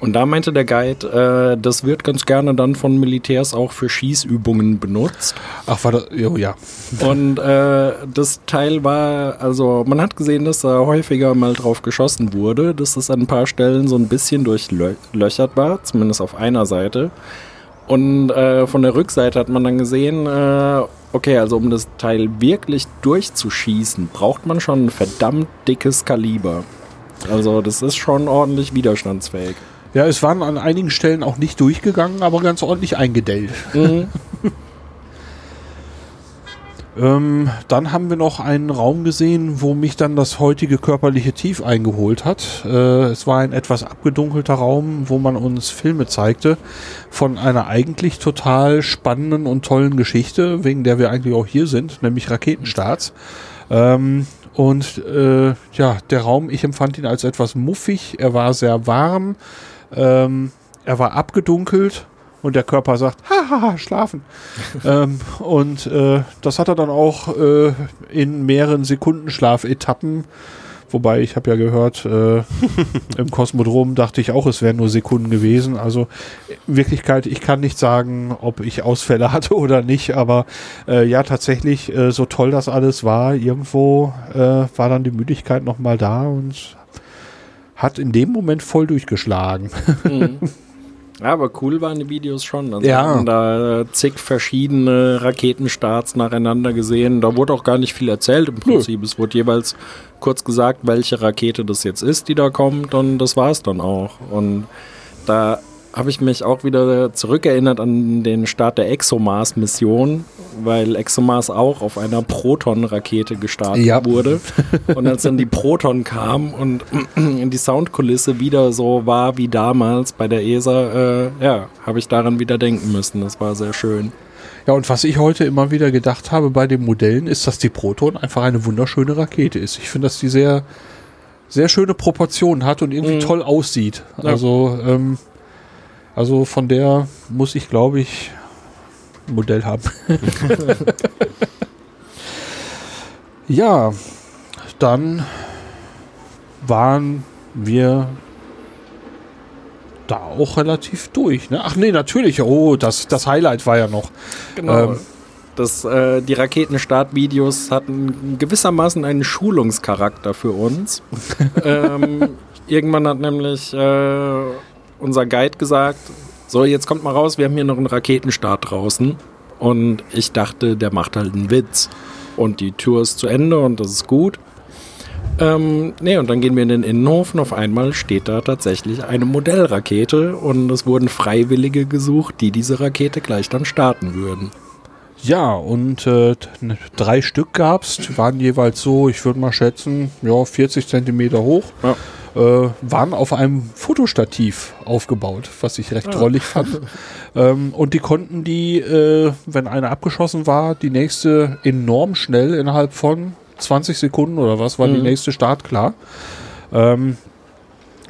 Und da meinte der Guide, äh, das wird ganz gerne dann von Militärs auch für Schießübungen benutzt. Ach, war das? Oh, ja. Und äh, das Teil war, also man hat gesehen, dass da häufiger mal drauf geschossen wurde, dass es an ein paar Stellen so ein bisschen durchlöchert war, zumindest auf einer Seite. Und äh, von der Rückseite hat man dann gesehen, äh, okay, also um das Teil wirklich durchzuschießen, braucht man schon ein verdammt dickes Kaliber. Also das ist schon ordentlich widerstandsfähig. Ja, es waren an einigen Stellen auch nicht durchgegangen, aber ganz ordentlich eingedellt. Mhm. Ähm, dann haben wir noch einen Raum gesehen, wo mich dann das heutige körperliche Tief eingeholt hat. Äh, es war ein etwas abgedunkelter Raum, wo man uns Filme zeigte von einer eigentlich total spannenden und tollen Geschichte, wegen der wir eigentlich auch hier sind, nämlich Raketenstarts. Ähm, und äh, ja, der Raum, ich empfand ihn als etwas muffig. Er war sehr warm. Ähm, er war abgedunkelt und der Körper sagt, haha, schlafen. ähm, und äh, das hat er dann auch äh, in mehreren Sekundenschlafetappen Wobei ich habe ja gehört, äh, im Kosmodrom dachte ich auch, es wären nur Sekunden gewesen. Also in Wirklichkeit, ich kann nicht sagen, ob ich Ausfälle hatte oder nicht, aber äh, ja, tatsächlich, äh, so toll das alles war, irgendwo äh, war dann die Müdigkeit nochmal da und hat in dem Moment voll durchgeschlagen. Mhm. Ja, aber cool waren die Videos schon. Also Ja. wir haben da zig verschiedene Raketenstarts nacheinander gesehen. Da wurde auch gar nicht viel erzählt im Prinzip. Es wurde jeweils kurz gesagt, welche Rakete das jetzt ist, die da kommt und das war's dann auch. Und da habe ich mich auch wieder zurückerinnert an den Start der ExoMars-Mission, weil ExoMars auch auf einer Proton-Rakete gestartet Ja. wurde. Und als dann die Proton kam und die Soundkulisse wieder so war wie damals bei der ESA, äh, ja, habe ich daran wieder denken müssen. Das war sehr schön. Ja, und was ich heute immer wieder gedacht habe bei den Modellen, ist, dass die Proton einfach eine wunderschöne Rakete ist. Ich finde, dass die sehr, sehr schöne Proportionen hat und irgendwie Mhm. toll aussieht. Ja. Also, ähm, also von der muss ich, glaube ich, ein Modell haben. ja, dann waren wir da auch relativ durch. Ne? Ach nee, natürlich. Oh, das, das Highlight war ja noch. Genau. Ähm. das, äh, die Raketenstartvideos hatten gewissermaßen einen Schulungscharakter für uns. ähm, irgendwann hat nämlich äh, unser Guide gesagt, so jetzt kommt mal raus, wir haben hier noch einen Raketenstart draußen. Und ich dachte, der macht halt einen Witz. Und die Tour ist zu Ende und das ist gut. Ähm, nee, und dann gehen wir in den Innenhof und auf einmal steht da tatsächlich eine Modellrakete und es wurden Freiwillige gesucht, die diese Rakete gleich dann starten würden. Ja, und äh, ne, drei Stück gab's, die waren jeweils so, ich würde mal schätzen, ja, 40 Zentimeter hoch. Ja. Äh, waren auf einem Fotostativ aufgebaut, was ich recht drollig fand. ähm, und die konnten die, äh, wenn eine abgeschossen war, die nächste enorm schnell innerhalb von 20 Sekunden oder was war die Mhm. nächste Start klar. Ähm,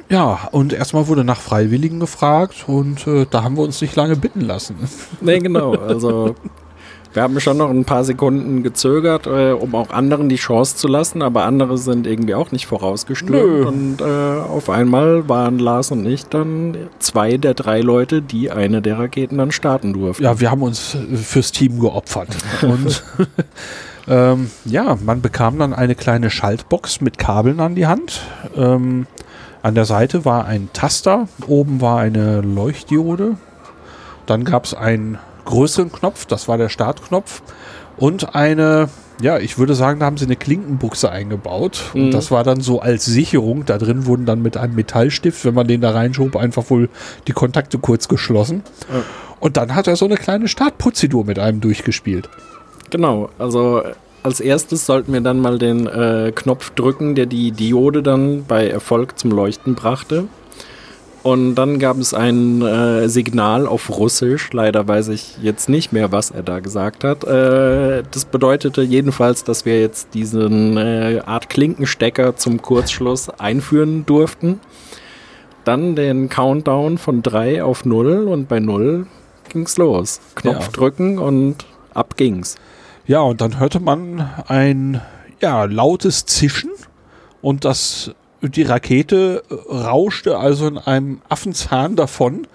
ja, und erstmal wurde nach Freiwilligen gefragt und äh, da haben wir uns nicht lange bitten lassen. Nee, genau. Also wir haben schon noch ein paar Sekunden gezögert, äh, um auch anderen die Chance zu lassen, aber andere sind irgendwie auch nicht vorausgestürmt. Und äh, auf einmal waren Lars und ich dann zwei der drei Leute, die eine der Raketen dann starten durften. Ja, wir haben uns äh, fürs Team geopfert. Und ähm, ja, man bekam dann eine kleine Schaltbox mit Kabeln an die Hand. Ähm, an der Seite war ein Taster, oben war eine Leuchtdiode. Dann gab es einen größeren Knopf, das war der Startknopf. Und eine, ja, ich würde sagen, da haben sie eine Klinkenbuchse eingebaut. Und Mhm. das war dann so als Sicherung. Da drin wurden dann mit einem Metallstift, wenn man den da reinschob, einfach wohl die Kontakte kurz geschlossen. Ja. Und dann hat er so eine kleine Startprozedur mit einem durchgespielt. Genau, also äh, als erstes sollten wir dann mal den äh, Knopf drücken, der die Diode dann bei Erfolg zum Leuchten brachte. Und dann gab es ein äh, Signal auf Russisch. Leider weiß ich jetzt nicht mehr, was er da gesagt hat. Äh, das bedeutete jedenfalls, dass wir jetzt diesen äh, Art Klinkenstecker zum Kurzschluss einführen durften. Dann den Countdown von 3 auf 0 und bei 0 ging's los. Knopf Ja. drücken und ab ging's. Ja, und dann hörte man ein ja, lautes Zischen und das, die Rakete äh, rauschte also in einem Affenzahn davon,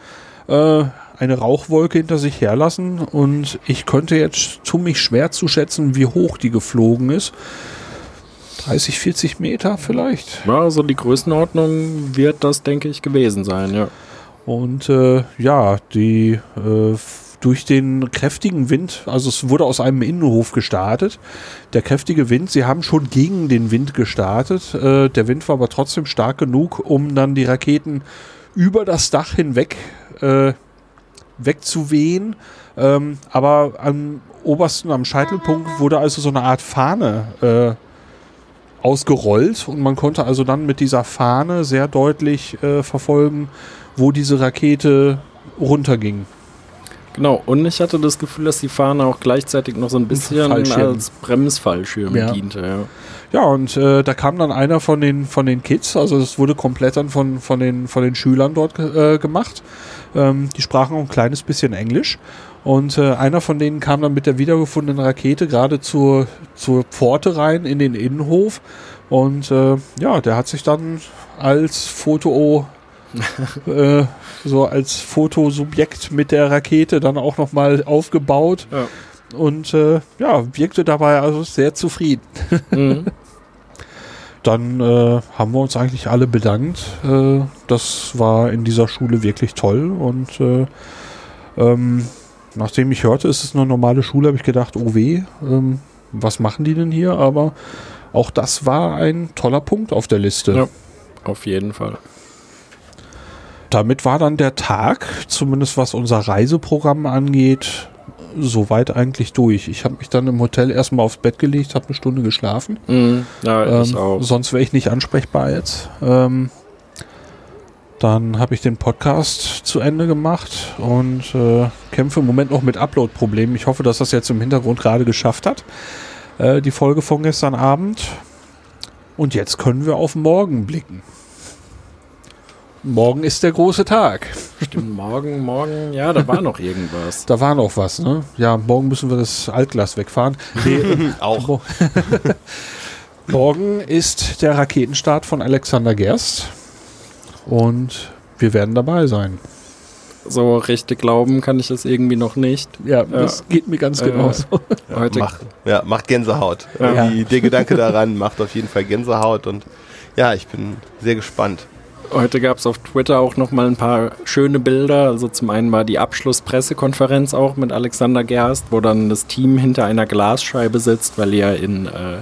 äh, eine Rauchwolke hinter sich herlassen und ich könnte jetzt tu mich schwer zu schätzen, wie hoch die geflogen ist. 30, 40 Meter vielleicht. Ja, also die Größenordnung wird das, denke ich, gewesen sein, ja. Und äh, ja, die äh, durch den kräftigen Wind, also es wurde aus einem Innenhof gestartet. Der kräftige Wind, sie haben schon gegen den Wind gestartet. Äh, der Wind war aber trotzdem stark genug, um dann die Raketen über das Dach hinweg äh, wegzuwehen. Ähm, aber an obersten, am Scheitelpunkt wurde also so eine Art Fahne äh, ausgerollt und man konnte also dann mit dieser Fahne sehr deutlich äh, verfolgen, wo diese Rakete runterging. Genau, und ich hatte das Gefühl, dass die Fahne auch gleichzeitig noch so ein bisschen als Bremsfallschirm Ja. diente. Ja. Ja, und äh, da kam dann einer von den, von den Kids, also es wurde komplett dann von, von, den, von den Schülern dort äh, gemacht. Ähm, die sprachen auch ein kleines bisschen Englisch. Und äh, einer von denen kam dann mit der wiedergefundenen Rakete gerade zur, zur Pforte rein in den Innenhof. Und äh, ja, der hat sich dann als Foto, äh, so als Fotosubjekt mit der Rakete dann auch nochmal aufgebaut. Ja. Und äh, ja, wirkte dabei also sehr zufrieden. Mhm. Dann äh, haben wir uns eigentlich alle bedankt. Äh, das war in dieser Schule wirklich toll. Und äh, ähm, nachdem ich hörte, es ist eine normale Schule, habe ich gedacht, oh weh, ähm, was machen die denn hier? Aber auch das war ein toller Punkt auf der Liste. Ja. Auf jeden Fall. Damit war dann der Tag, zumindest was unser Reiseprogramm angeht, soweit eigentlich durch. Ich habe mich dann im Hotel erstmal aufs Bett gelegt, habe eine Stunde geschlafen. Mhm. Ja, Ähm, auch. Sonst wäre ich nicht ansprechbar jetzt. Ähm, dann habe ich den Podcast zu Ende gemacht und äh, kämpfe im Moment noch mit Upload-Problemen. Ich hoffe, dass das jetzt im Hintergrund gerade geschafft hat. Äh, die Folge von gestern Abend. Und jetzt können wir auf morgen blicken. Morgen ist der große Tag. Stimmt, morgen, morgen, ja, da war noch irgendwas. Da war noch was, ne? Ja, morgen müssen wir das Altglas wegfahren. Nee, Auch. Mo- Morgen ist der Raketenstart von Alexander Gerst und wir werden dabei sein. So richtig glauben kann ich das irgendwie noch nicht. Ja, das geht mir ganz Äh, genauso. Heute Macht, ja, macht Gänsehaut. Ja. Irgendwie Der Gedanke daran macht auf jeden Fall Gänsehaut und ja, ich bin sehr gespannt. Heute gab es auf Twitter auch noch mal ein paar schöne Bilder. Also zum einen war die Abschlusspressekonferenz auch mit Alexander Gerst, wo dann das Team hinter einer Glasscheibe sitzt, weil die ja in äh,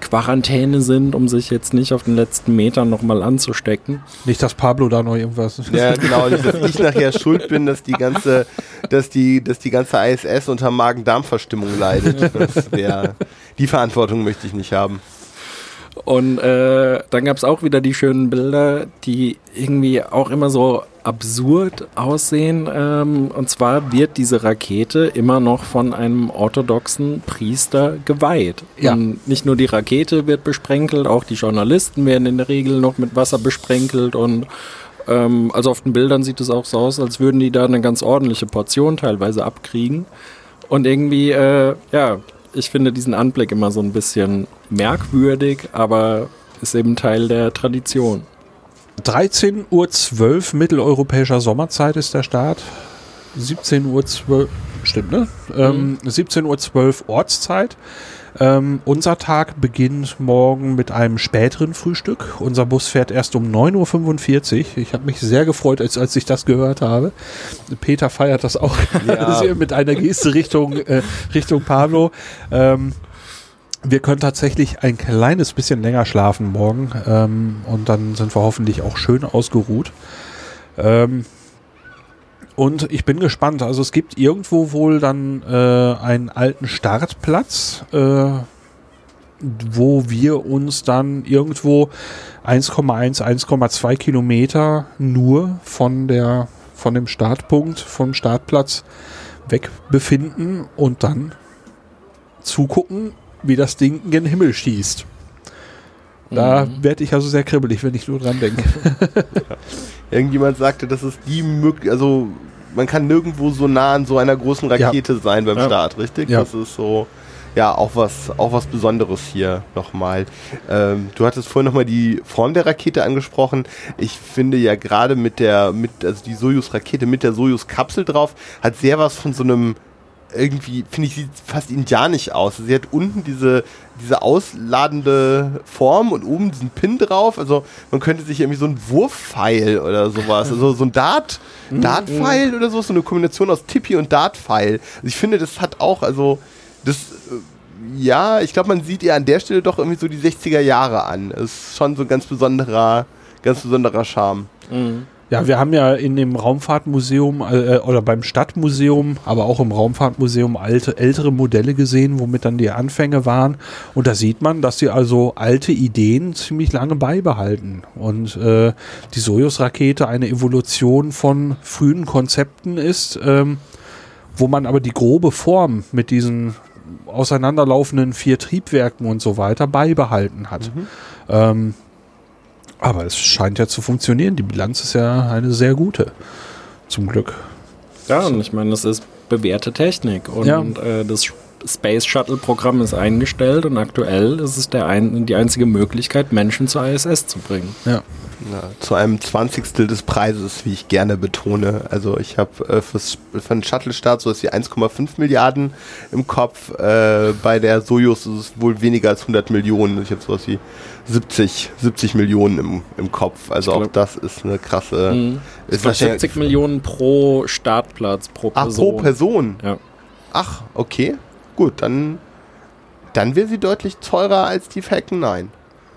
Quarantäne sind, um sich jetzt nicht auf den letzten Metern noch mal anzustecken. Nicht, dass Pablo da noch irgendwas. Ja, genau, nicht, dass ich nachher schuld bin, dass die ganze, dass die, dass die ganze ISS unter Magen-Darm-Verstimmung leidet. Das wär, die Verantwortung möchte ich nicht haben. Und äh, dann gab es auch wieder die schönen Bilder, die irgendwie auch immer so absurd aussehen. Ähm, und zwar wird diese Rakete immer noch von einem orthodoxen Priester geweiht. Ja. Und nicht nur die Rakete wird besprenkelt, auch die Journalisten werden in der Regel noch mit Wasser besprenkelt. Und ähm, also auf den Bildern sieht es auch so aus, als würden die da eine ganz ordentliche Portion teilweise abkriegen. Und irgendwie, äh, ja, ich finde diesen Anblick immer so ein bisschen merkwürdig, aber ist eben Teil der Tradition. 13.12 Uhr mitteleuropäischer Sommerzeit ist der Start. 17.12 Uhr, stimmt, ne? Ähm, 17.12 Uhr Ortszeit. Ähm, unser Tag beginnt morgen mit einem späteren Frühstück. Unser Bus fährt erst um 9.45 Uhr. Ich habe mich sehr gefreut, als, als ich das gehört habe. Peter feiert das auch Ja. mit einer Geste Richtung, äh, Richtung Pablo. Ähm, wir können tatsächlich ein kleines bisschen länger schlafen morgen ähm, und dann sind wir hoffentlich auch schön ausgeruht. Ähm, und ich bin gespannt. Also es gibt irgendwo wohl dann äh, einen alten Startplatz, äh, wo wir uns dann irgendwo 1,1, 1,2 Kilometer nur von der von dem Startpunkt, vom Startplatz weg befinden und dann zugucken, wie das Ding in den Himmel schießt. Da Mhm. werde ich also sehr kribbelig, wenn ich nur dran denke. Irgendjemand sagte, das ist die Möglichkeit, also man kann nirgendwo so nah an so einer großen Rakete sein beim Ja. Start, richtig? Ja. Das ist so, ja, auch was, auch was Besonderes hier nochmal. Ähm, du hattest vorhin nochmal die Form der Rakete angesprochen. Ich finde ja gerade mit der, mit, also die Soyuz-Rakete mit der Soyuz-Kapsel drauf, hat sehr was von so einem irgendwie, finde ich, sieht fast indianisch aus. Sie hat unten diese, diese ausladende Form und oben diesen Pin drauf. Also man könnte sich irgendwie so ein Wurfpfeil oder sowas, also so ein Dart, Dartpfeil oder so, so eine Kombination aus Tippi und Dartpfeil. Also ich finde, das hat auch, also das, äh, ja, ich glaube, man sieht ihr an der Stelle doch irgendwie so die 60er Jahre an. Das ist schon so ein ganz besonderer, ganz besonderer Charme. Mhm. Ja, wir haben ja in dem Raumfahrtmuseum äh, oder beim Stadtmuseum, aber auch im Raumfahrtmuseum alte, ältere Modelle gesehen, womit dann die Anfänge waren. Und da sieht man, dass sie also alte Ideen ziemlich lange beibehalten. Und äh, die Sojus-Rakete eine Evolution von frühen Konzepten ist, ähm, wo man aber die grobe Form mit diesen auseinanderlaufenden vier Triebwerken und so weiter beibehalten hat. Ähm, aber es scheint ja zu funktionieren. Die Bilanz ist ja eine sehr gute. Zum Glück. Ja, und ich meine, das ist bewährte Technik. Und Ja. äh, das Space Shuttle-Programm ist eingestellt und aktuell ist es der ein, die einzige Möglichkeit, Menschen zur ISS zu bringen. Ja. Na, zu einem Zwanzigstel des Preises, wie ich gerne betone. Also ich habe äh, fürs- für den Shuttle-Start so wie 1,5 Milliarden im Kopf. Äh, bei der Soyuz ist es wohl weniger als 100 Millionen. Ich habe sowas wie 70, 70 Millionen im, im Kopf. Also Ich auch glaub- das ist eine krasse... Mhm. Ist Für wahrscheinlich- 70 Millionen pro Startplatz, pro Ach, Person. pro Person. Ja. Ach, okay. Gut, dann, dann wäre sie deutlich teurer als die Falcon 9.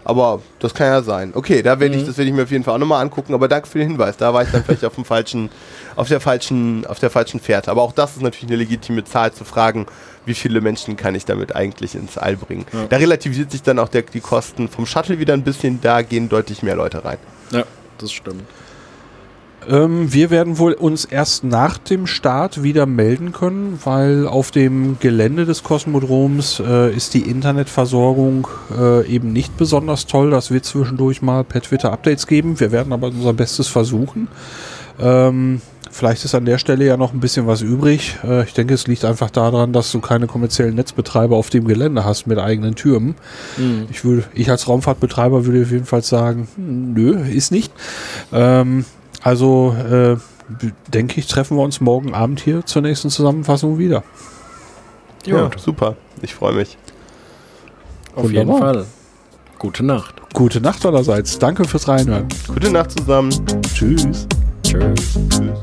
Aber das kann ja sein. Okay, da werde ich, Mhm. das werde ich mir auf jeden Fall auch nochmal angucken. Aber danke für den Hinweis. Da war ich dann vielleicht auf dem falschen, auf der falschen, auf der falschen Fährte. Aber auch das ist natürlich eine legitime Zahl zu fragen, wie viele Menschen kann ich damit eigentlich ins All bringen. Ja. Da relativisiert sich dann auch der, die Kosten vom Shuttle wieder ein bisschen. Da gehen deutlich mehr Leute rein. ja, das stimmt. Ähm, wir werden wohl uns erst nach dem Start wieder melden können, weil auf dem Gelände des Kosmodroms äh, ist die Internetversorgung äh, eben nicht besonders toll. Das wird zwischendurch mal per Twitter Updates geben. Wir werden aber unser Bestes versuchen. Ähm, vielleicht ist an der Stelle ja noch ein bisschen was übrig. Äh, ich denke, es liegt einfach daran, dass du keine kommerziellen Netzbetreiber auf dem Gelände hast mit eigenen Türmen. Mhm. Ich, würde, ich als Raumfahrtbetreiber würde auf jeden Fall sagen, hm, nö, ist nicht. Ähm, also äh, denke ich, treffen wir uns morgen Abend hier zur nächsten Zusammenfassung wieder. Gut, super. Ich freue mich. auf jeden wunderbar. Fall. Gute Nacht. Gute Nacht allerseits. Danke fürs Reinhören. Gute Nacht zusammen. Tschüss. Tschüss. Tschüss.